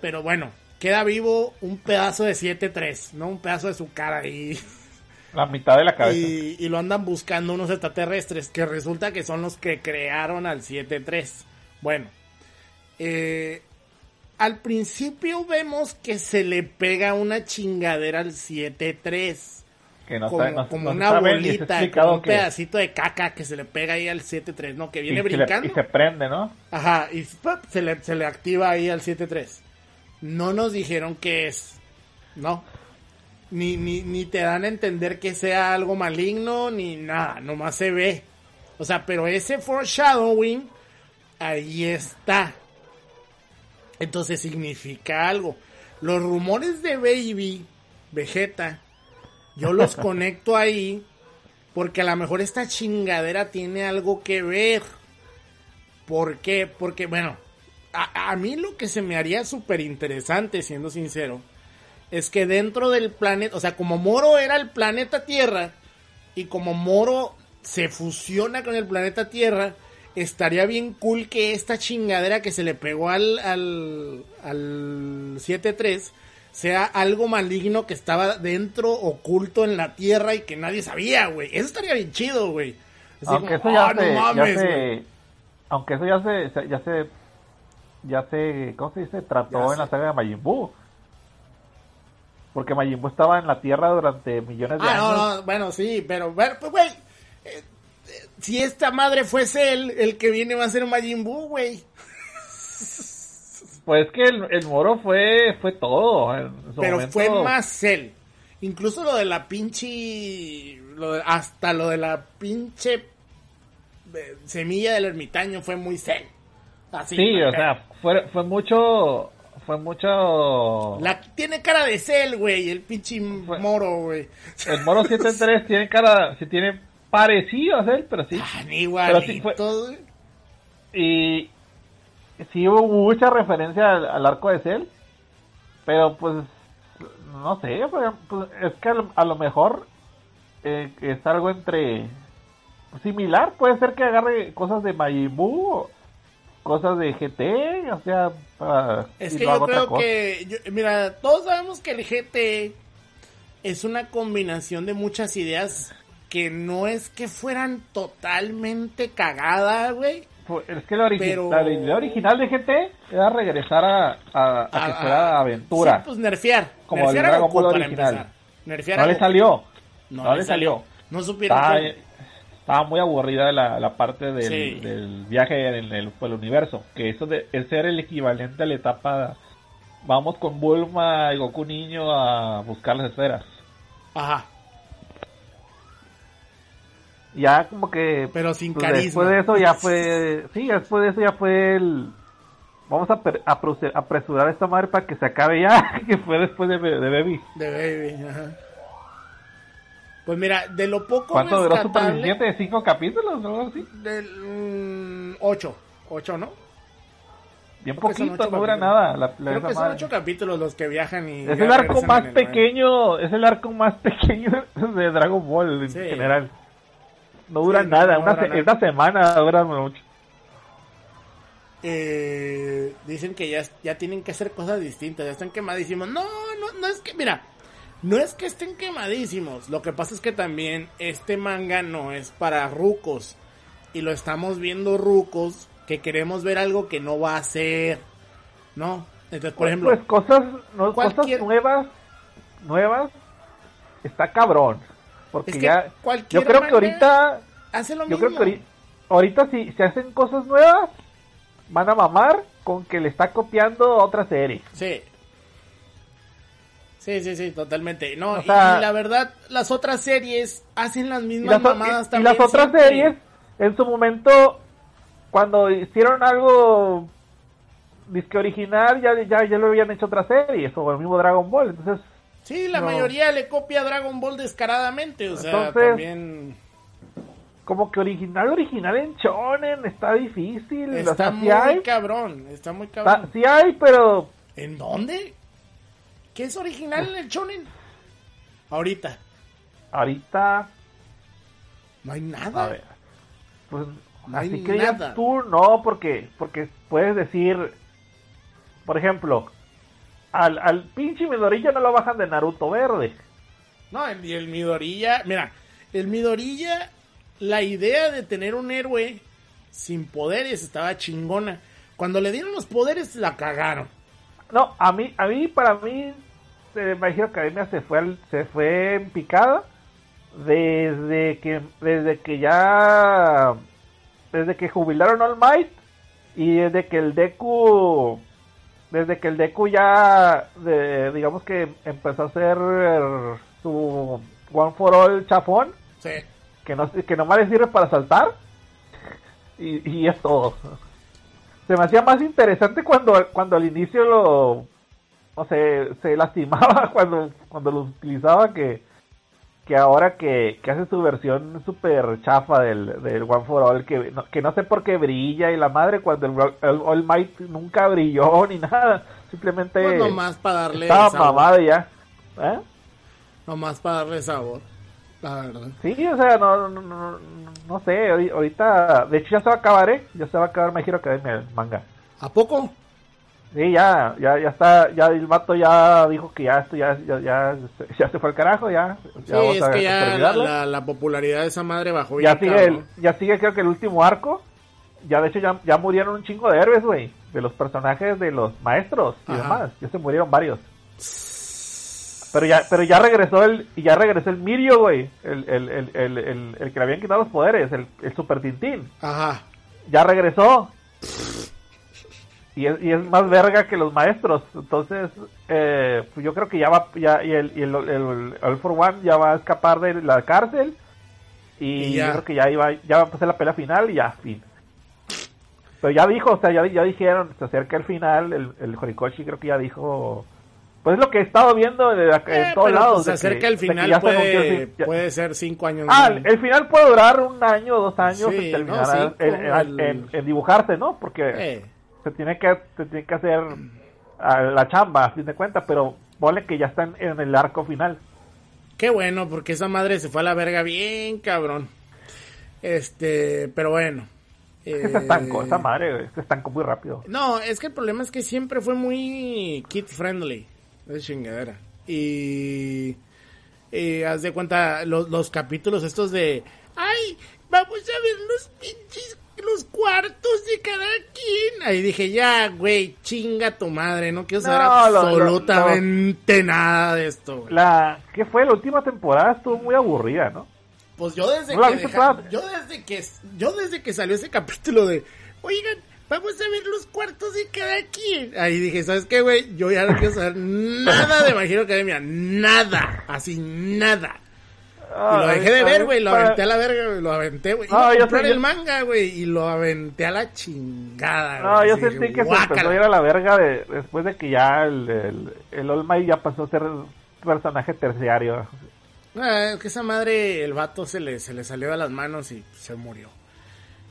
Pero bueno, queda vivo un pedazo de 7-3, ¿no? Un pedazo de su cara ahí. la mitad de la cabeza. Y, y lo andan buscando unos extraterrestres que resulta que son los que crearon al 7-3. Bueno, eh, al principio vemos que se le pega una chingadera al 7-3. que no como sabe- no- como no una bolita, como un pedacito de caca que se le pega ahí al 7-3, ¿no? Que viene y, se le- brincando. y se prende, ¿no? Ajá, y se le, se le activa ahí al 7-3. No nos dijeron qué es, ¿no? Ni, ni, ni te dan a entender que sea algo maligno, ni nada, nomás se ve. O sea, pero ese foreshadowing, ahí está. Entonces significa algo. Los rumores de Baby, Vegeta, yo los conecto ahí porque a lo mejor esta chingadera tiene algo que ver. ¿Por qué? Porque, bueno, a, a mí lo que se me haría súper interesante, siendo sincero, es que dentro del planeta, o sea, como Moro era el planeta Tierra, y como Moro se fusiona con el planeta Tierra, estaría bien cool que esta chingadera que se le pegó al, al, al 7-3 sea algo maligno que estaba dentro, oculto en la Tierra y que nadie sabía, güey. Eso estaría bien chido, güey. Así aunque como, eso ya "Ah, no se, mames, ya güey". se, aunque eso ya se, ya se, ya se, ¿cómo se dice? Trató Ya en la saga de Majin Buu. Porque Majin Buu estaba en la Tierra durante millones de Ah, años. no, no, bueno, sí, pero, bueno, pues, güey, eh, eh, si esta madre fuese él, el que viene va a ser Majin Buu, güey. Pues que el, el Moro fue, fue todo. En su Pero momento. fue más él. Incluso lo de la pinche, lo de- hasta lo de la pinche eh, semilla del ermitaño fue muy él. Así. Sí, o sea, fue, fue mucho, fue mucho. La, tiene cara de Cell, güey, el pinche Fue- moro, güey. El Moro 73 tiene cara, sí tiene parecido a él, pero sí. Ah, Pero sí fue-. Y sí hubo mucha referencia al, al arco de Cell, pero pues no sé, pues, es que a lo, a lo mejor eh, es algo entre similar, puede ser que agarre cosas de Majin Buu, o cosas de GT, o sea, para- Es que yo creo que, yo- mira, todos sabemos que el GT es una combinación de muchas ideas que no es que fueran totalmente cagadas, güey. Es que la, origi- Pero- la idea original de GT era regresar a, a- a que fuera aventura. Sí, pues nerfear. Como nerfear el Goku para original. empezar. Nerfear no a le Goku. salió. No, no le le salió. No supieron Está, cómo. Estaba muy aburrida la, la parte del, Sí. del viaje en el, el universo. Que eso de es ser el equivalente a la etapa. Vamos con Bulma y Goku niño a buscar las esferas. Ajá. Ya como que. Pero sin pues, carisma. después de eso ya fue. Sí, después de eso ya fue el. Vamos a a apresurar esta madre para que se acabe ya. Que fue después de, de Baby. De Baby, ajá. Pues mira, de lo poco ¿Cuánto duró Super rescatable... Viviente? ¿Cinco capítulos o algo así? Del, mm, ocho. Ocho, ¿no? Bien Creo poquito, no dura nada. La, la- Creo que son ocho capítulos los que viajan y... Es el arco más el pequeño, es el arco más pequeño de Dragon Ball en Sí. general. No dura Sí, no, nada, no una, dura se- nada. una semana dura mucho. Eh, dicen que ya, ya tienen que hacer cosas distintas, ya están quemadísimos. No, no, no es que, mira, no es que estén quemadísimos. Lo que pasa es que también este manga no es para rucos. Y lo estamos viendo rucos que queremos ver algo que no va a ser. ¿No? Entonces, por ejemplo, pues cosas, no, cualquier- cosas nuevas, nuevas, está cabrón. Porque Es que ya, cualquier yo creo que ahorita, hace lo yo mismo. creo que ahorita, ahorita si se hacen cosas nuevas, van a mamar con que le está copiando otra serie. Sí. Sí, sí, sí, totalmente. No, O y- sea- y, la verdad, las otras series hacen las mismas las, mamadas y- y también. las otras siempre. series, en su momento, cuando hicieron algo disque original, ya, ya, ya lo habían hecho otras series, o el mismo Dragon Ball. Entonces, Sí, la No. mayoría le copia Dragon Ball descaradamente, o sea, Entonces- también como que original, original en Shonen está difícil. o está sea, muy sí hay, cabrón, está muy está- cabrón. sí hay, pero ¿En dónde? ¿Qué es original en el shonen? Ahorita, ahorita, no hay nada. a ver, pues No así que digas tú, no, porque, porque puedes decir, por ejemplo, al, al pinche Midorilla no lo bajan de Naruto Verde. No, el, y el Midorilla, mira, el Midorilla, la idea de tener un héroe sin poderes estaba chingona. Cuando le dieron los poderes, la cagaron. No, a mí, a mí, para mí, My Hero Academia se fue, al- se fue en picada desde que, desde que ya, desde que jubilaron All Might y desde que el Deku, desde que el Deku ya, de- digamos que empezó a hacer su One for All chafón, Sí. que no, que nomás le sirve para saltar y, y es todo. Se me hacía más interesante cuando, cuando al inicio lo, no sé, se lastimaba cuando, cuando lo utilizaba que, que ahora que, que hace su versión super chafa del, del One for All, que no, que no sé por qué brilla y la madre cuando el, el All Might nunca brilló ni nada, simplemente Pues nomás para darle estaba y ya. ¿Eh? Nomás para darle sabor. La verdad. Sí, o sea, no, no, no, no- sé, ahori- ahorita, de hecho ya se va a acabar, ¿eh? Ya se va a acabar My Hero Academia, el manga. ¿A poco? Sí, ya, ya, ya está, ya el vato ya dijo que ya esto ya, ya, ya, se- ya se fue al carajo, ya. Sí, ya vamos es a que ya la, terminarlo. la- la popularidad de esa madre bajó ya sigue, el, ya sigue creo que el último arco. Ya de hecho ya, ya murieron un chingo de héroes, güey. De los personajes de los maestros y Ajá. demás. Ya se murieron varios. Pero ya, pero ya regresó el, y ya regresó el Mirio, güey. El, el, el, el, el, el que le habían quitado los poderes, el, el Super Tintín. Ajá. ya regresó. Y es, y es más verga que los maestros. Entonces, eh, pues yo creo que ya va, ya, y el, y el, el, All for One ya va a escapar de la cárcel. Y, Y ya. yo creo que ya iba, ya va a pasar la pelea final y ya, fin. Pero ya dijo, o sea, ya, ya dijeron, se acerca el final, el, el Horikoshi creo que ya dijo, pues es lo que he estado viendo de acá- Eh, en todos lados. pues, se acerca el final, se puede, ser cinco años Ah, el final puede durar un año o dos años Sí, en no, sí, en, con en- el- en- en dibujarse, ¿no? Porque Eh, se tiene que se tiene que hacer a la chamba, a fin de cuentas, pero ponle que ya están en el arco final. qué bueno, porque esa madre se fue a la verga bien, cabrón. Este, pero bueno. Es que se Eh, estancó, esa madre, se estancó muy rápido. No, es que el problema es que siempre fue muy kid friendly. Esa chingadera. Y. y haz de cuenta los, los capítulos estos de. ¡Ay! Vamos a ver los pinches. Los cuartos de cada quien. Ahí dije, ya, güey, chinga tu madre. No quiero saber No, lo- lo- absolutamente nada de esto, güey. La ¿qué fue? La última temporada estuvo muy aburrida, ¿no? Pues yo desde ¿No la que deja- yo desde que yo desde que salió ese capítulo de, "Oigan, vamos a ver los cuartos de cada quien." Ahí dije, "¿Sabes qué, güey? Yo ya no quiero saber nada de My Hero Academia, nada, así nada." Y lo dejé de ver, güey, lo aventé a la verga, güey, lo aventé, güey. No, yo comprar sé- el manga, güey, y lo aventé a la chingada, No, yo sentí dije, que se "Guácala". empezó a ir a la verga de- después de que ya el, el, el All Might ya pasó a ser personaje terciario. Ah, es que esa madre, el vato se le, se le salió de las manos y se murió.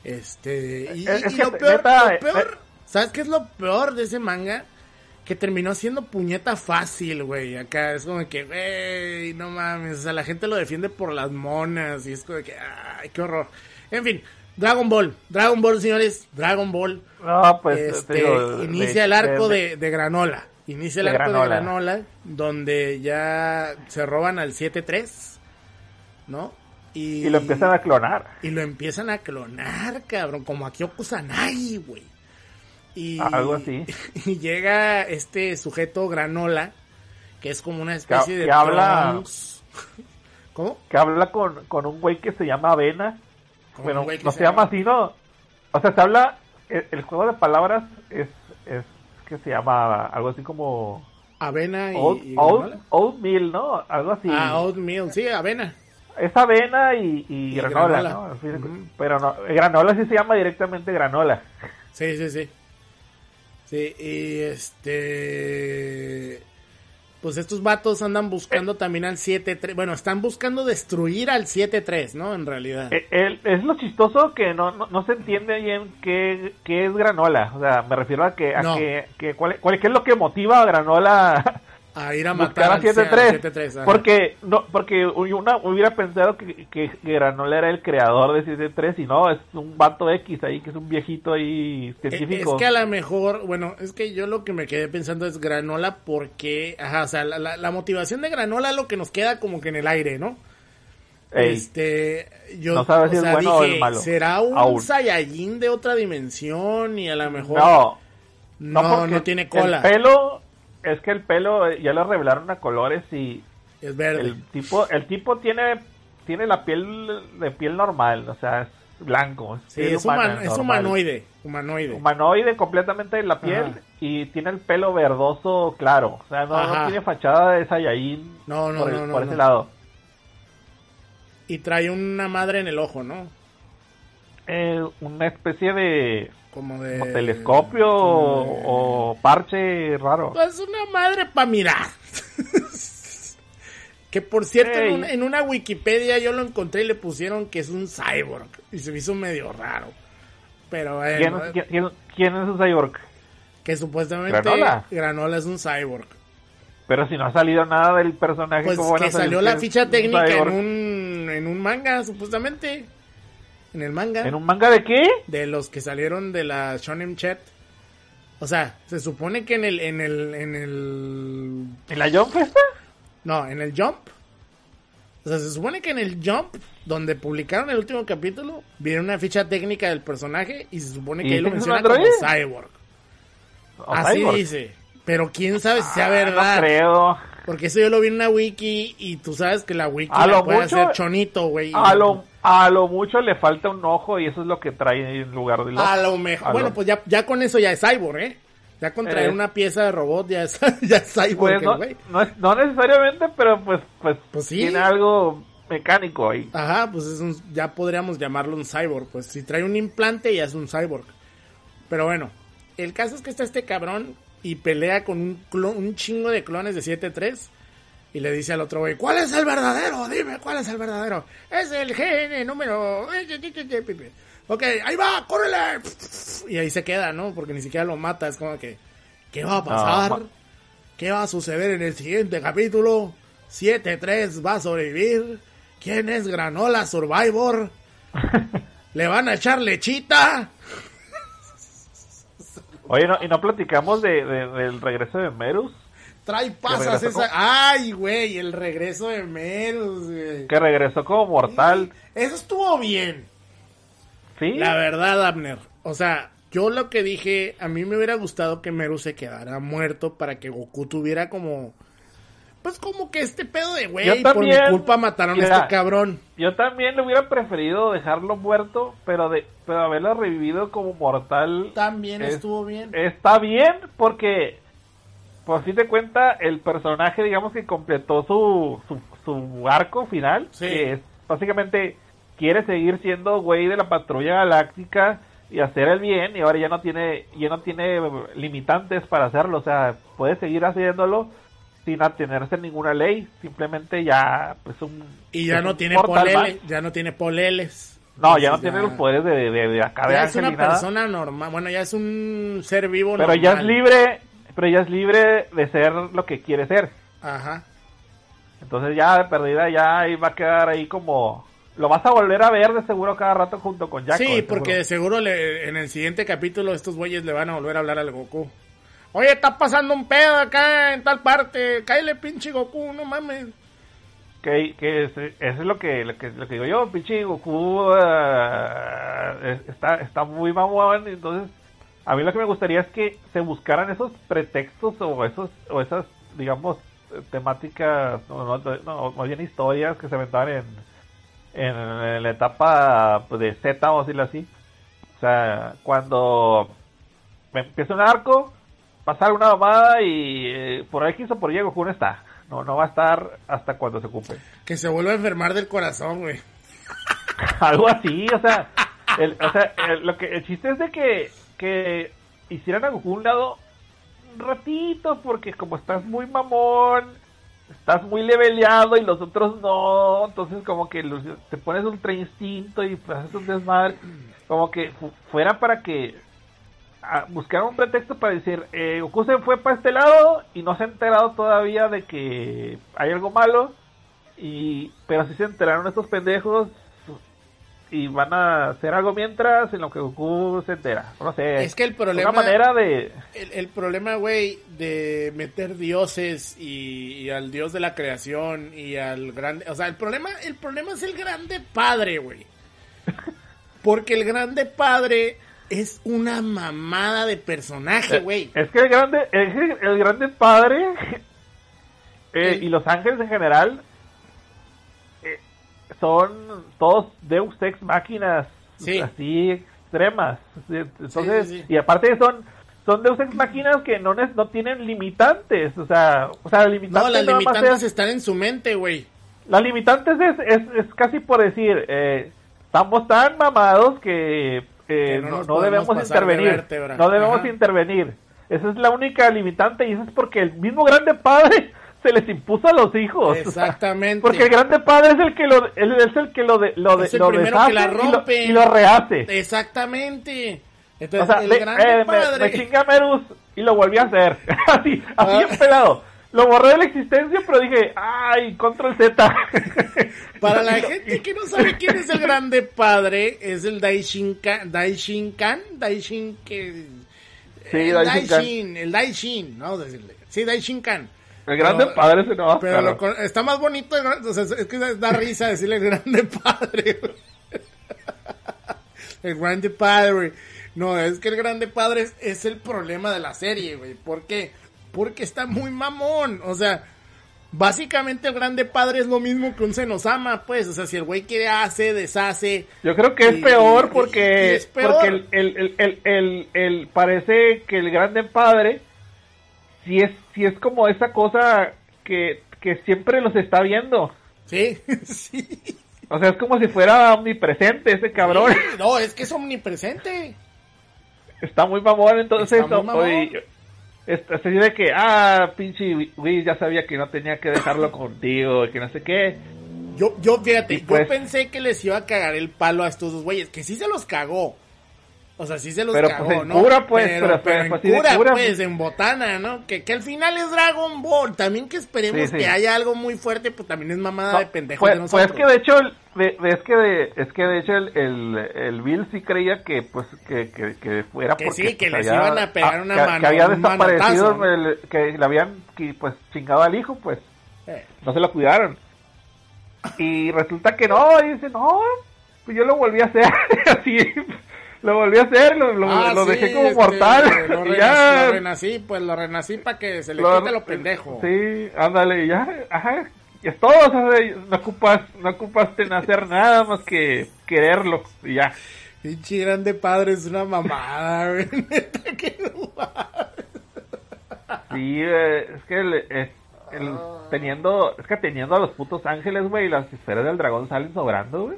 Este, y, Es- y- es y que lo peor, neta, lo peor, eh, ¿sabes qué es lo peor de ese manga? Que terminó siendo puñeta fácil, güey. Acá es como que, güey, no mames. O sea, la gente lo defiende por las monas y es como que, ay, qué horror. En fin, Dragon Ball. Dragon Ball, señores. Dragon Ball. No, pues te Este, digo, inicia de- el arco de- de, de Granola. Inicia el arco de Granola. Granola, donde ya se roban al 7-3, ¿no? Y, Y lo empiezan a clonar. y lo empiezan a clonar, cabrón, como a Kyoko Sanai, güey. Y, Algo así. Y llega este sujeto Granola, que es como una especie Que- de que habla-. ¿Cómo? Que habla con, con un güey que se llama Avena. Bueno, no se llama así, ¿no? O sea, se habla... El, el juego de palabras es, es que se llama algo así como... Avena y, Oat, y Granola. oatmeal, ¿no? Algo así. Ah, oatmeal, sí, avena. Es avena y, y Y granola, granola. Pero no, granola sí se llama directamente granola. Sí, sí, sí. Sí, y este... Pues estos vatos andan buscando también al 7-3. Bueno, están buscando destruir al 7-3, ¿no? En realidad. Eh, el- es lo chistoso que no, no, no se entiende bien qué, qué es granola. O sea, me refiero a que, a No. que, que cuál, cuál- qué es lo que motiva a granola A ir a matar a al 7-3. 7-3. ajá. Porque, no, porque una hubiera pensado que, que, que Granola era el creador de 7-3 y no, es un vato X ahí, que es un viejito ahí Eh, científico. Es que a lo mejor, bueno, es que yo lo que me quedé pensando es granola porque, ajá, o sea, la, la- la motivación de granola lo que nos queda como que en el aire, ¿no? Ey, Este, yo, No sabes o si es bueno o dije, es malo. será un Aún. Saiyajin de otra dimensión y a lo mejor no, no, no, porque tiene cola, El pelo, es que el pelo eh, ya lo revelaron a colores y es verde. el tipo, el tipo tiene, tiene la piel de piel normal, o sea, es blanco. Es, sí, es, humana, human- es humanoide, humanoide. Humanoide completamente de la piel Ajá. y tiene el pelo verdoso claro. O sea, no, tiene fachada de Saiyajin No, no, por, el- no, no, por ese lado. Y trae una madre en el ojo, ¿no? Eh, una especie de Como de... como telescopio como de- o, parche raro. Pues una madre para mirar. que por cierto, en una, en una Wikipedia yo lo encontré y le pusieron que es un cyborg. Y se me hizo medio raro. Pero ¿Quién, bueno, es- quién- quién- quién es un cyborg? que supuestamente Granola. Granola es un cyborg. Pero si no ha salido nada del personaje, Pues ¿cómo van a que salió la ficha técnica en un, en un manga, supuestamente. En el manga. ¿En un manga de qué? De los que salieron de la Shonen Chat. O sea, se supone que en el, en el, en el ¿En la Jump esta? No, en el Jump. O sea, se supone que en el Jump, donde publicaron el último capítulo, viene una ficha técnica del personaje y se supone que ¿Y ahí lo menciona como? Cyborg. ¿O Así cyborg? dice. Pero quién sabe si sea Ah, verdad. No creo. Porque eso yo lo vi en una wiki y tú sabes que la wiki A la lo puede mucho- hacer chonito, güey. A lo, a lo mucho le falta un ojo y eso es lo que trae en lugar del ojo. A lo mejor. A Bueno, lo- pues ya, ya con eso ya es Cyborg, ¿eh? Ya con traer Eh. una pieza de robot ya es, ya es Cyborg, Pues no, güey. no, no necesariamente, pero pues, pues, Pues sí. tiene algo mecánico ahí. Ajá, pues es un, ya podríamos llamarlo un cyborg. Pues si trae un implante ya es un cyborg. Pero bueno, el caso es que está este cabrón y pelea con un, clon- un chingo de clones de 7-3 y le dice al otro güey, ¿cuál es el verdadero? Dime, ¿cuál es el verdadero? Es el GN número... Ok, ahí va, córrele. Y ahí se queda, ¿no? Porque ni siquiera lo mata, es como que... ¿Qué va a pasar? ¿Qué va a suceder en el siguiente capítulo? 7-3 va a sobrevivir. ¿Quién es Granola Survivor? ¿Le van a echar lechita? Oye, no, y no platicamos de, de- del regreso de Merus, Trae pasas esa. Ay, güey, el regreso de Merus, güey. que regresó como mortal. Eso estuvo bien. Sí, La verdad, Abner. O sea, yo lo que dije, a mí me hubiera gustado que Meru se quedara muerto para que Goku tuviera como pues como que este pedo de, güey, por mi culpa mataron a este cabrón. Yo también le hubiera preferido dejarlo muerto, pero de pero haberlo revivido como mortal También es- estuvo bien. está bien porque por fin de cuenta el personaje digamos que completó su, su, su arco final Sí. que es básicamente quiere seguir siendo güey de la patrulla galáctica y hacer el bien y ahora ya no tiene ya no tiene limitantes para hacerlo o sea puede seguir haciéndolo sin atenerse a ninguna ley simplemente ya pues un y ya no tiene poleles, ya no tiene poleles. no ya no tiene los poderes de, de, de acá de Ya es una persona normal, bueno, ya es un ser vivo pero ya es normal. libre pero ya es libre de ser lo que quiere ser Ajá. Entonces ya de perdida ya va a quedar ahí como... Lo vas a volver a ver de seguro cada rato junto con Jaco. sí, de seguro. porque de seguro le- en el siguiente capítulo estos güeyes le van a volver a hablar al Goku. Oye, está pasando un pedo acá en tal parte. Cállale, pinche Goku, no mames. Que, que es- eso es lo que, lo que, lo que digo yo, pinche Goku es- está, está muy mamón, entonces a mí lo que me gustaría es que se buscaran esos pretextos o esos o esas, digamos, temáticas, no, no, no, más bien historias que se inventaban en, en, la etapa pues, de Z, a decirlo así. O sea, cuando empieza un arco, pasa alguna mamada y eh, por X o por Y Goku no está. No, no va a estar hasta cuando se ocupe. Que se vuelva a enfermar del corazón, güey. Algo así, o sea, el, o sea el, lo que, el chiste es de que, que hicieran a Goku un lado un ratito, porque como estás muy mamón, estás muy leveleado y los otros no, entonces como que los- te pones ultra instinto y pues, haces un desmadre, como que fu- fuera para que buscaran un pretexto para decir, eh, Goku se fue para este lado y no se ha enterado todavía de que hay algo malo, y pero si se enteraron estos pendejos y van a hacer algo mientras en lo que Goku se entera. No sé. Es que el problema- Una manera de... El, el problema, güey, de meter dioses y, y al dios de la creación y al grande... O sea, el problema, el problema es el grande padre, güey. Porque el grande padre es una mamada de personaje, güey. Es que el grande, el, el grande padre eh, El- y los ángeles en general eh, son todos Deus Ex máquinas Sí. así extremas. Entonces, Sí, sí, sí. y aparte son son Deus Ex máquinas que no, no tienen limitantes. O sea, o sea, limitantes No, las nada más limitantes es- están en su mente, güey. La limitante es, es, es casi por decir, eh, estamos tan mamados que, eh, no no, debemos de intervenir. No debemos Ajá. intervenir. Esa es la única limitante y eso es porque el mismo grande padre se les impuso a los hijos. Exactamente. Porque el grande padre es el que lo, él es el que lo, de, lo, de- Es el lo primero deshace que la y lo- rompe. Y, lo, rehace. Exactamente. O Entonces, sea, el le- grande eh, padre... me, chinga Merus y lo volví a hacer. así, así Ah. pelado. Lo borré de la existencia, pero dije, ay, control Z. Para la gente que no sabe quién es el grande padre, es el Daishinkan, Daishinkan, Daishin que Sí. Daishin, el Daishin, no decirle. Sí, Daishinkan. El grande Pero- padre se no Pero lo con- está más bonito, o sea, es que da risa decirle el grande padre. el grande padre. No, es que el grande padre es, es el problema de la serie, güey. ¿Por qué? Porque está muy mamón. O sea, básicamente el grande padre es lo mismo que un Senosama, pues. O sea, si el güey quiere hace, deshace. Yo creo que es Y- peor porque, es peor. porque el, el, el, el, parece que el grande padre si es, si es como esa cosa que, que siempre los está viendo. Sí, sí. O sea, es como si fuera omnipresente ese cabrón. Sí, No, es que es omnipresente. Está muy mamón, entonces. Está muy mamón. oye, así de que, ah, pinche Luis ya sabía que no tenía que dejarlo contigo, y que no sé qué. Yo, yo, fíjate, Y pues- yo pensé que les iba a cagar el palo a estos dos güeyes, que sí se los cagó. O sea, sí se los Pero, cagó, pues, en ¿no? cura, pues, pero, pero, pero pues, en así de cura, cura, pues, en botana, ¿no? Que, que al final es Dragon Ball. También que esperemos Sí, sí. que haya algo muy fuerte, pues también es mamada No, de pendejos pues, de pues es que de hecho de, de- es que de, es que de hecho el, el, el Bill sí creía que pues que, que, que fuera Que porque sí, que pues, les iban a pegar una que, mano- que había desaparecido manotazo, el- que le habían pues chingado al hijo pues Eh, no se lo cuidaron y resulta que no y dice no pues yo lo volví a hacer así lo volví a hacer, lo, lo, Ah, lo sí, dejé como este, mortal. Lo, y renací, ya. lo renací, pues lo renací para que se le quite lo pendejo. Sí, ándale, ya, ajá. Y es todo, o sea, no ocupas, no ocupaste en hacer nada más que quererlo, y ya. Pinche grande padre es una mamada, güey. Neta que. Sí, es que el, es- el- teniendo, es que teniendo a los putos ángeles, güey, las esferas del dragón salen sobrando, güey.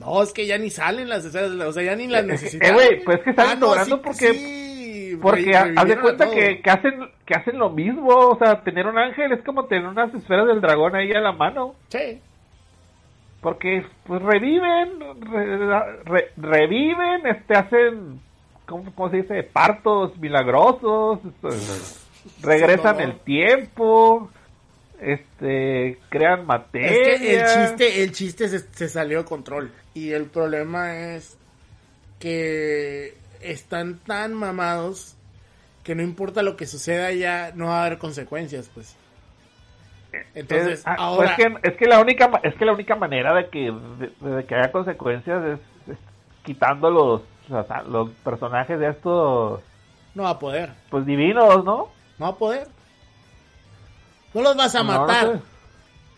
No, es que ya ni salen las esferas, o sea, ya ni las Eh, necesitan. eh, güey, pues es que están sí, porque- sí, Porque ha- haz de cuenta que, que hacen, que hacen lo mismo, o sea, tener un ángel es como tener unas esferas del dragón ahí a la mano. Sí. Porque, pues, reviven, re- re- reviven, este, hacen, ¿cómo, cómo se dice? Partos milagrosos, regresan el tiempo, este, crean materia. Es que el chiste, el chiste se, se salió de control. Y el problema es que están tan mamados que no importa lo que suceda ya no va a haber consecuencias, pues. Entonces, Es- ah, ahora... pues que, es que la única es que la única manera de que de, de que haya consecuencias es, es quitando los los personajes de estos No va a poder. pues divinos, ¿no? No va a poder. No los vas a No, no matar. sé.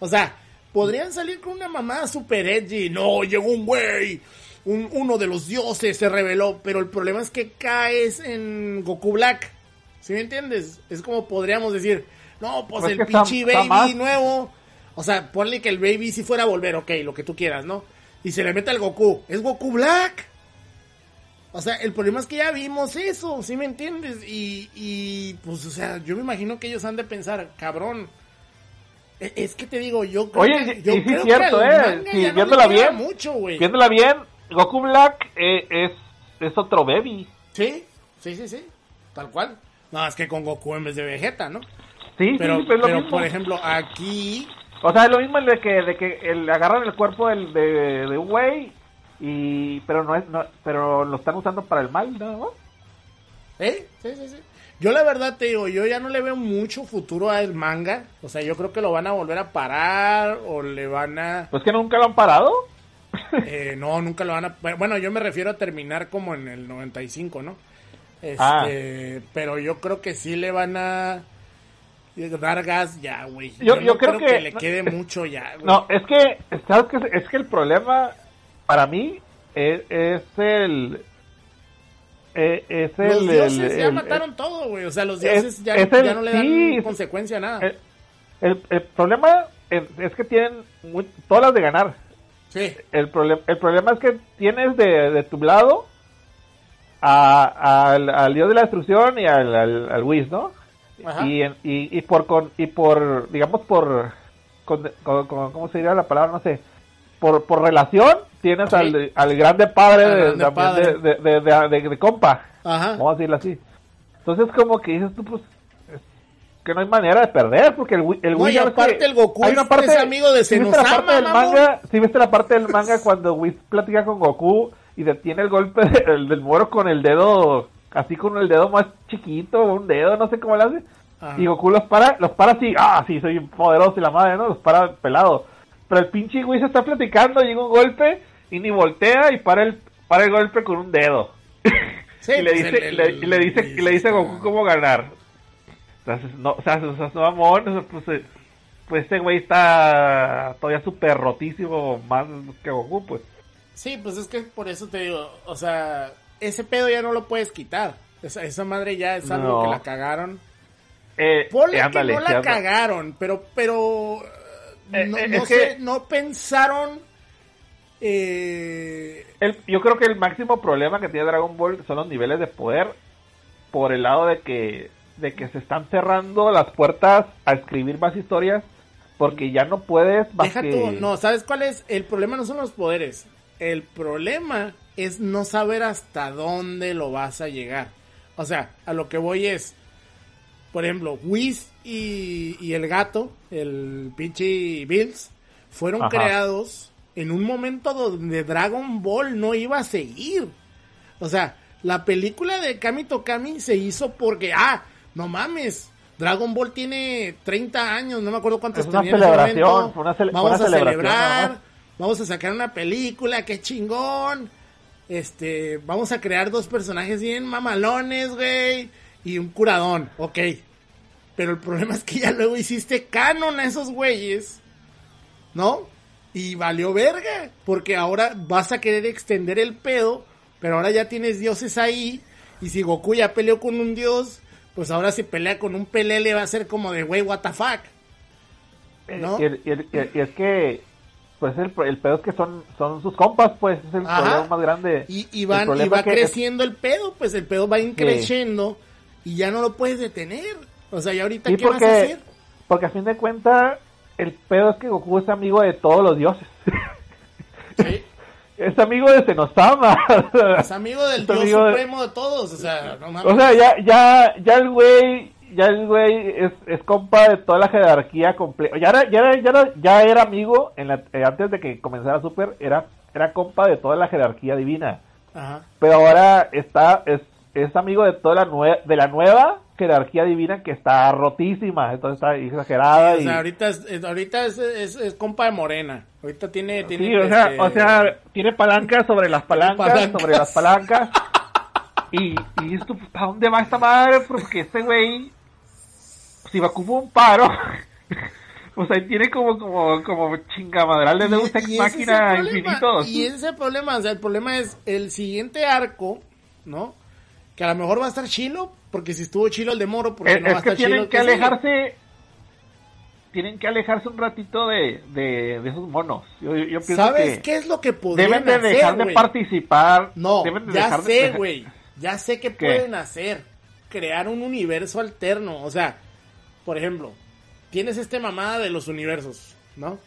O sea, podrían salir con una mamada super edgy. No, llegó un güey. Un, uno de los dioses se reveló. Pero el problema es que caes en Goku Black. ¿Sí me entiendes? Es como podríamos decir. No, pues Pues el pinche baby más- nuevo. O sea, ponle que el baby si fuera a volver, ok, lo que tú quieras, ¿no? Y se le mete al Goku. Es Goku Black. O sea, el problema es que ya vimos eso, ¿sí me entiendes? Y, y pues, o sea, yo me imagino que ellos han de pensar, cabrón. e- Es que te digo, yo creo Oye, que, yo y sí creo es cierto, que al eh, sí, no viéndola bien, mucho. Viéndola bien, Goku Black eh, es es otro baby. Sí, sí, sí, sí, tal cual. No, es que con Goku en vez de Vegeta, ¿no? Sí, Pero, sí, lo pero mismo. por ejemplo, aquí, O sea, es lo mismo el de que, de que el, agarran el cuerpo del, de, de un güey y pero no es no, pero lo están usando para el mal, ¿no? ¿eh? Sí, sí, sí. Yo la verdad te digo, yo ya no le veo mucho futuro al manga. O sea, yo creo que lo van a volver a parar o le van a... Pues que nunca lo han parado. Eh, no, nunca lo van a... Bueno, yo me refiero a terminar como en el 95, ¿no? Este, Ah. Pero yo creo que sí le van a dar gas ya, güey. Yo- no yo creo que- le quede mucho ya, güey. No, es que, ¿sabes qué? Es que el problema para mí es, es el. eh, Es el. Los el- dioses ya el- mataron todo, güey. O sea, los es- dioses ya, es el- ya no le dan sí, es- consecuencia a nada. el, el- el problema es, es que tienen muy- todas las de ganar. sí. El, problema el problema es que tienes de, de tu lado a- al, al dios de la destrucción y al, al, al Whis, ¿no? Ajá. y, en- y, y por con, y por digamos por con, con- con- cómo se diría la palabra no sé por, por relación tienes Sí. al, al grande padre, Al de, grande también padre. de, de, de, de- de- de compa Ajá. vamos a decirlo así entonces como que dices tú pues es que no hay manera de perder porque el, el No, y aparte que el Goku hay una es- parte es amigo de ¿sí viste la Senosama, parte del manga sí viste la parte del manga cuando Whis platica con Goku y detiene el golpe del, del moro con el dedo así con el dedo más chiquito un dedo no sé cómo lo hace Ajá. y Goku los para, los para así, ah, sí, soy poderoso y la madre, ¿no? Los para pelado. Pero el pinche se está platicando, llega un golpe y ni voltea y para el, para el golpe con un dedo. Sí, y le pues, dice, el- el- le, y le dice, y le dice a Goku cómo ganar. Entonces, no, o sea, o sea, no, sea, pues, eh, pues ese güey está todavía súper rotísimo, más que Goku, pues. Sí, pues es que por eso te digo, o sea, ese pedo ya no lo puedes quitar. Esa, esa madre ya es algo No. que la cagaron. Eh, Ponle eh, ándale, que no la cagaron, pero, pero, eh, no, sé, que- no pensaron, eh, El- yo creo que el máximo problema que tiene Dragon Ball son los niveles de poder por el lado de que de que se están cerrando las puertas a escribir más historias porque ya no puedes deja que- tú, no, ¿sabes cuál es? El problema no son los poderes, el problema es no saber hasta dónde lo vas a llegar. O sea, a lo que voy es, por ejemplo, Whis y, y el gato, el pinche Bills, fueron Ajá. creados en un momento donde Dragon Ball no iba a seguir. O sea, la película de Kami Tokami se hizo porque, ah, no mames, Dragon Ball tiene 30 años, no me acuerdo cuántos tenía en ese momento. una cele- Vamos una a celebrar, vamos a sacar una película, qué chingón. este, vamos a crear dos personajes bien mamalones, güey, y un curadón, ok. Pero el problema es que ya luego hiciste canon a esos güeyes, ¿no? Y valió verga, porque ahora vas a querer extender el pedo, pero ahora ya tienes dioses ahí, y si Goku ya peleó con un dios, pues ahora si pelea con un pelele va a ser como de, güey, what the fuck. ¿No? Y, y- y- y es que, pues el, el pedo es que son, son sus compas, pues es el Ajá. problema más grande. Y, van, va es que- creciendo el pedo, pues el pedo va increciendo y ya no lo puedes detener. O sea, ¿y ahorita Sí, qué vas a porque, hacer? porque a fin de cuentas, el pedo es que Goku es amigo de todos los dioses. Sí, es amigo de Senosama. es amigo del Es dios amigo de- supremo de todos, o sea, no mames. O sea, ya, ya, ya el güey, ya el güey es, es compa de toda la jerarquía completa. Ya era, ya era, ya era, ya era amigo en la- eh, antes de que comenzara Super, era, era compa de toda la jerarquía divina. Ajá. Pero ahora está, es, es amigo de toda la nue- de la nueva jerarquía divina que está rotísima, entonces está exagerada O y sea, ahorita es, ahorita es, es- es compa de Morena. Ahorita tiene, tiene sí, o sea, este, o sea, tiene palancas sobre las palancas, Palancas. sobre las palancas. Y, y dices tú, ¿a dónde va esta madre? Porque este güey, si Bakú fue un paro, pues ahí tiene como, como, como chingamadrales de un sex máquina infinitos. Y ese es el problema, o sea, el problema es el siguiente arco, ¿no? Que a lo mejor va a estar chilo, porque si estuvo chilo el de Moro, porque Es, no va a es que estar tienen chilo que alejarse, tienen que alejarse un ratito de, de, de esos monos. Yo, yo pienso ¿Sabes que qué es lo que podrían deben de hacer, dejar de participar. No, deben de ya dejar sé, de- güey. Ya sé qué, ¿Qué? pueden hacer. Crear un universo alterno. O sea, por ejemplo, tienes este mamada de los universos, ¿no?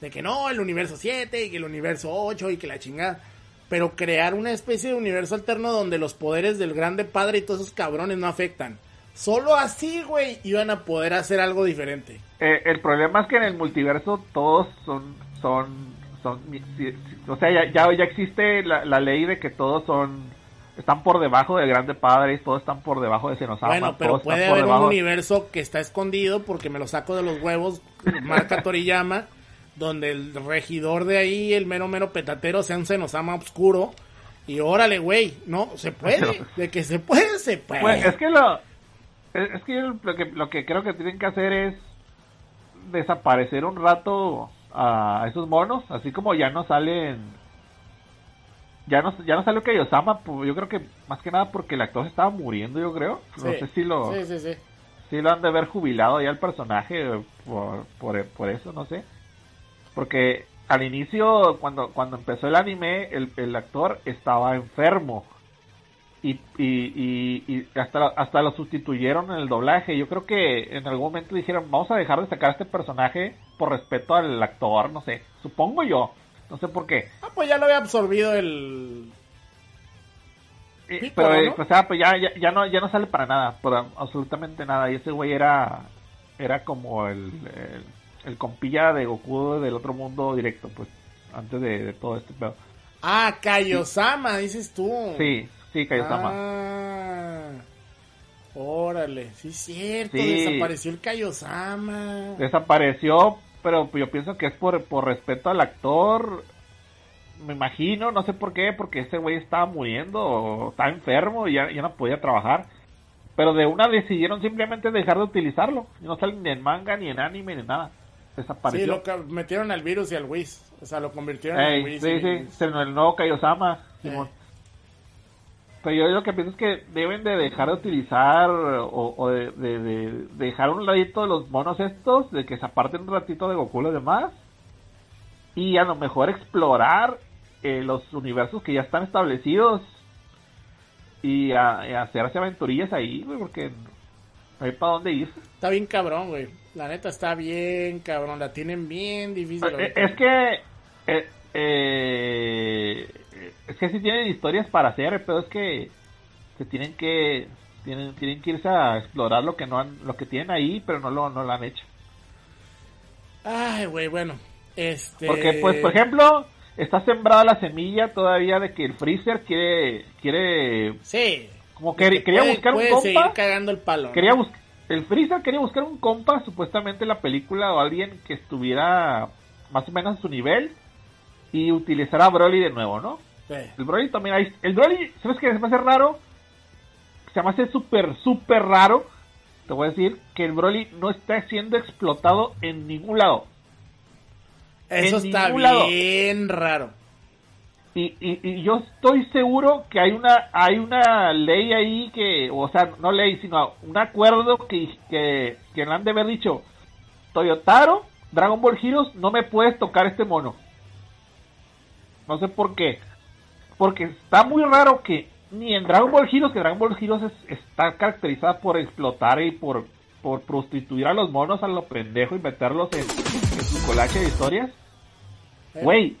De que no, el universo 7 y que el universo 8 y que la chingada. Pero crear una especie de universo alterno donde los poderes del grande padre y todos esos cabrones no afectan. Solo así, güey, iban a poder hacer algo diferente. Eh, el problema es que en el multiverso todos son, son, son, o sea, ya, ya, ya existe la, la ley de que todos son, están por debajo del Grande Padre y todos están por debajo de Senosama. Bueno, pero puede haber un universo que está escondido porque me lo saco de los huevos, marca Toriyama, donde el regidor de ahí, el mero mero petatero, sea un Senosama oscuro. Y órale, güey, no, se puede, de que se puede, se puede. Pues, es que lo, es que yo lo que lo que creo que tienen que hacer es desaparecer un rato a esos monos, así como ya no salen ya no ya no salió Kaiosama, pues, yo creo que más que nada porque el actor se estaba muriendo, yo creo. No Sí. sé si lo Sí, sí, sí. sí lo han de haber jubilado ya el personaje por, por, por eso, no sé. Porque al inicio, cuando, cuando empezó el anime, el, el actor estaba enfermo. Y, y, y, y hasta, hasta lo sustituyeron en el doblaje. Yo creo que en algún momento dijeron, vamos a dejar de sacar a este personaje por respeto al actor, no sé. Supongo yo. No sé por qué. Ah, pues ya lo había absorbido el... Eh, pero, ¿no? pues, ah, pues ya, ya, ya no, ya no sale para nada, para absolutamente nada. Y ese güey era, era como el, el, el compilla de Goku del otro mundo directo, pues, antes de, de todo este pedo. Ah, Kaiosama, dices tú. Sí, sí, Kaiosama. Ah, órale, sí es cierto, Sí. desapareció el Kaiosama. Desapareció, pero yo pienso que es por, por respeto al actor. Me imagino, no sé por qué, porque ese güey estaba muriendo, o estaba enfermo y ya, ya no podía trabajar. Pero de una decidieron simplemente dejar de utilizarlo. Y no sale ni en manga, ni en anime, ni nada. Sí, Desapareció. lo ca- metieron al virus y al Whis. O sea, lo convirtieron Ey, en Whis. sí, sí, se- el nuevo Kaiosama. Simón. Pero yo lo que pienso es que deben de dejar de utilizar o, o de, de- de- de dejar a un ladito los monos estos, de que se aparten un ratito de Goku y los demás. Y a lo mejor explorar eh, los universos que ya están establecidos. Y, a- hacerse aventurillas ahí, güey, porque no hay para dónde ir. Está bien cabrón, güey. La neta está bien cabrón. La tienen bien difícil. Eh. Es que. eh, eh, es que sí tienen historias para hacer, pero es que se tienen que. Tienen, tienen que irse a explorar lo que no han, lo que tienen ahí, pero no lo, no lo han hecho. Ay, güey, bueno. Este... Porque, pues, por ejemplo, está sembrada la semilla todavía de que el Freezer quiere. quiere Sí. como que quería Puede- buscar un puede compa. seguir cagando el palo. ¿no? Quería bus- el Freezer quería buscar un compa, supuestamente en la película, o alguien que estuviera más o menos a su nivel y utilizar a Broly de nuevo, ¿no? El Broly también hay. El Broly, ¿sabes qué? Se me hace raro. Se me hace súper, súper raro. Te voy a decir que el Broly no está siendo explotado en ningún lado. Eso está bien raro. Y, y, yo estoy seguro que hay una hay una ley ahí que, o sea, no ley, sino un acuerdo que, que, que han de haber dicho, Toyotaro, Dragon Ball Heroes, no me puedes tocar este mono. No sé por qué. Porque está muy raro que ni en Dragon Ball Heroes, que Dragon Ball Heroes está caracterizada por explotar y por, por prostituir a los monos a lo pendejo y meterlos en, su colache de historias. Güey,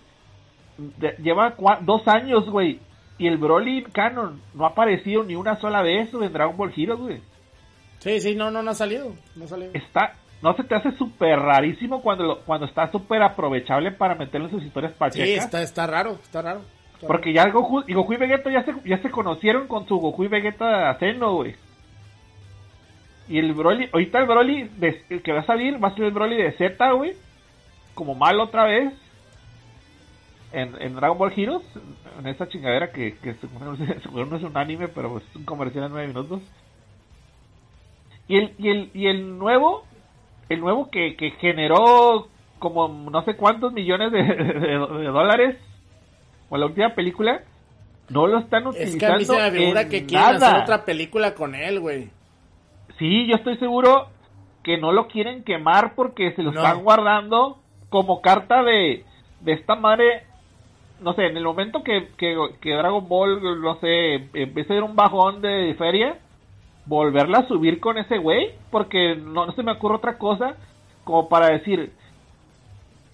lleva dos años, güey. Y el Broly Canon no ha aparecido ni una sola vez en Dragon Ball Heroes, güey. Sí, sí, no, no, no ha salido. No ha salido. Está, no se te hace súper rarísimo cuando, cuando está súper aprovechable para meterlo en sus historias pachecas. Sí, está, está raro, está raro. Porque ya Goku y, Goku y Vegeta ya se, ya se conocieron con su Goku y Vegeta Seno, güey. Y el Broly, ahorita el Broly el que va a salir va a ser el Broly de Z, güey. Como malo otra vez. En, en Dragon Ball Heroes. En esa chingadera que, que no es un anime, pero es un comercial de 9 minutos. Y el, y el, y el nuevo, el nuevo que, que generó como no sé cuántos millones de, de dólares o la última película, no lo están utilizando. Es que a mí se me figura que quieren hacer otra película con él, güey. Sí, yo estoy seguro que no lo quieren quemar porque se lo están guardando como carta de, de esta madre. No sé, en el momento que, que, Dragon Ball, no sé, empiece a ir un bajón de feria, volverla a subir con ese güey, porque no, no se me ocurre otra cosa como para decir,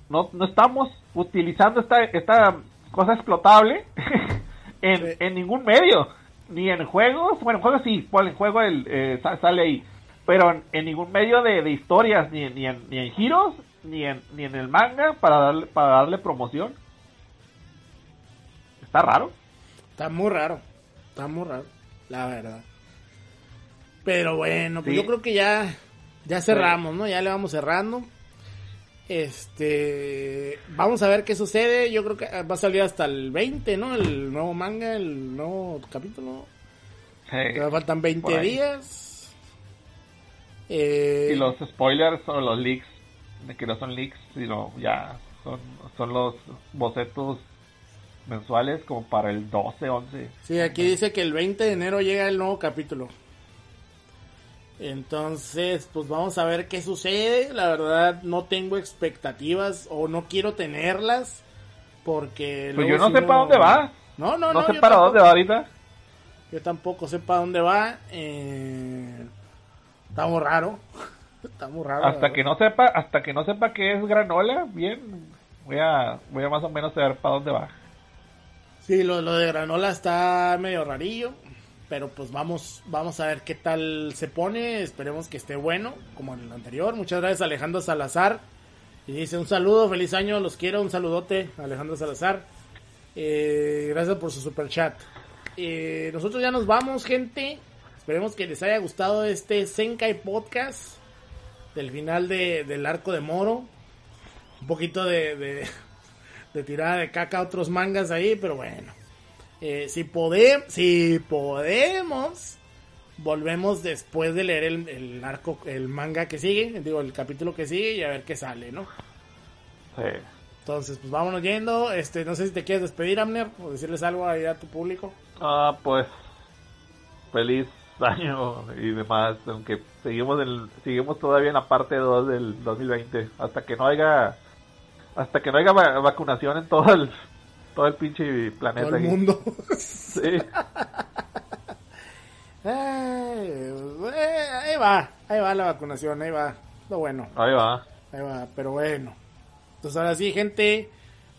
no, no estamos utilizando esta, esta cosa explotable en, en ningún medio. Ni en juegos, bueno, en juegos sí, en juego el, eh, sale ahí. Pero en, ningún medio de, historias, ni, ni, en, ni en giros, ni en, ni en el manga para darle, para darle promoción. Está raro. Está muy raro. Está muy raro, la verdad. Pero bueno, pues yo creo que ya, ya cerramos, ¿no? Ya le vamos cerrando. Este, vamos a ver qué sucede. Yo creo que va a salir hasta el 20, ¿no? El nuevo manga, el nuevo capítulo. Sí, faltan 20 días. Eh, y los spoilers o los leaks, que no son leaks, sino ya son, son los bocetos mensuales como para el 12, 11. Sí, aquí dice que el 20 de enero llega el nuevo capítulo. Entonces, pues vamos a ver qué sucede. La verdad, no tengo expectativas o no quiero tenerlas. Porque. Pues yo no sé para dónde va. No, no, no. No sé para dónde va ahorita. Yo tampoco sé para dónde va. Eh... Está muy raro. Está muy raro. Hasta que no sepa, hasta que no sepa qué es granola, bien. Voy a, voy a más o menos saber para dónde va. Sí, lo, lo de granola está medio rarillo pero pues vamos, vamos a ver qué tal se pone. Esperemos que esté bueno, como en el anterior. Muchas gracias Alejandro Salazar. Y dice un saludo, feliz año, los quiero, un saludote Alejandro Salazar. Eh, gracias por su super chat. Eh, nosotros ya nos vamos, gente. Esperemos que les haya gustado este Senkai Podcast del final de, del arco de Moro. Un poquito de, de, de tirada de caca a otros mangas ahí, pero bueno. Eh, si, podemos, si podemos, volvemos después de leer el, arco, el manga que sigue, digo, el capítulo que sigue y a ver qué sale, ¿no? Sí. Entonces, pues vámonos yendo. Este, no sé si te quieres despedir, Amner, o decirles algo ahí a tu público. Ah, pues feliz año y demás, aunque seguimos el, seguimos todavía en la parte 2 del 2020, hasta que no haya hasta que no haya vacunación en todo el todo el pinche planeta. Todo el mundo. sí. ahí va, ahí va la vacunación, ahí va. Lo bueno. Ahí va. Ahí va, pero bueno. Entonces ahora sí, gente,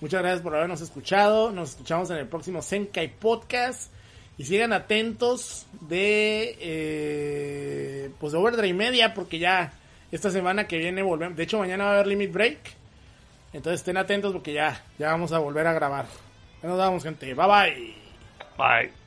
muchas gracias por habernos escuchado. Nos escuchamos en el próximo Senkai Podcast. Y sigan atentos de eh, pues de Overdrive Media porque ya esta semana que viene volvemos. De hecho, mañana va a haber Limit Break. Entonces estén atentos porque ya, ya vamos a volver a grabar. nos vemos, gente. Bye bye. Bye.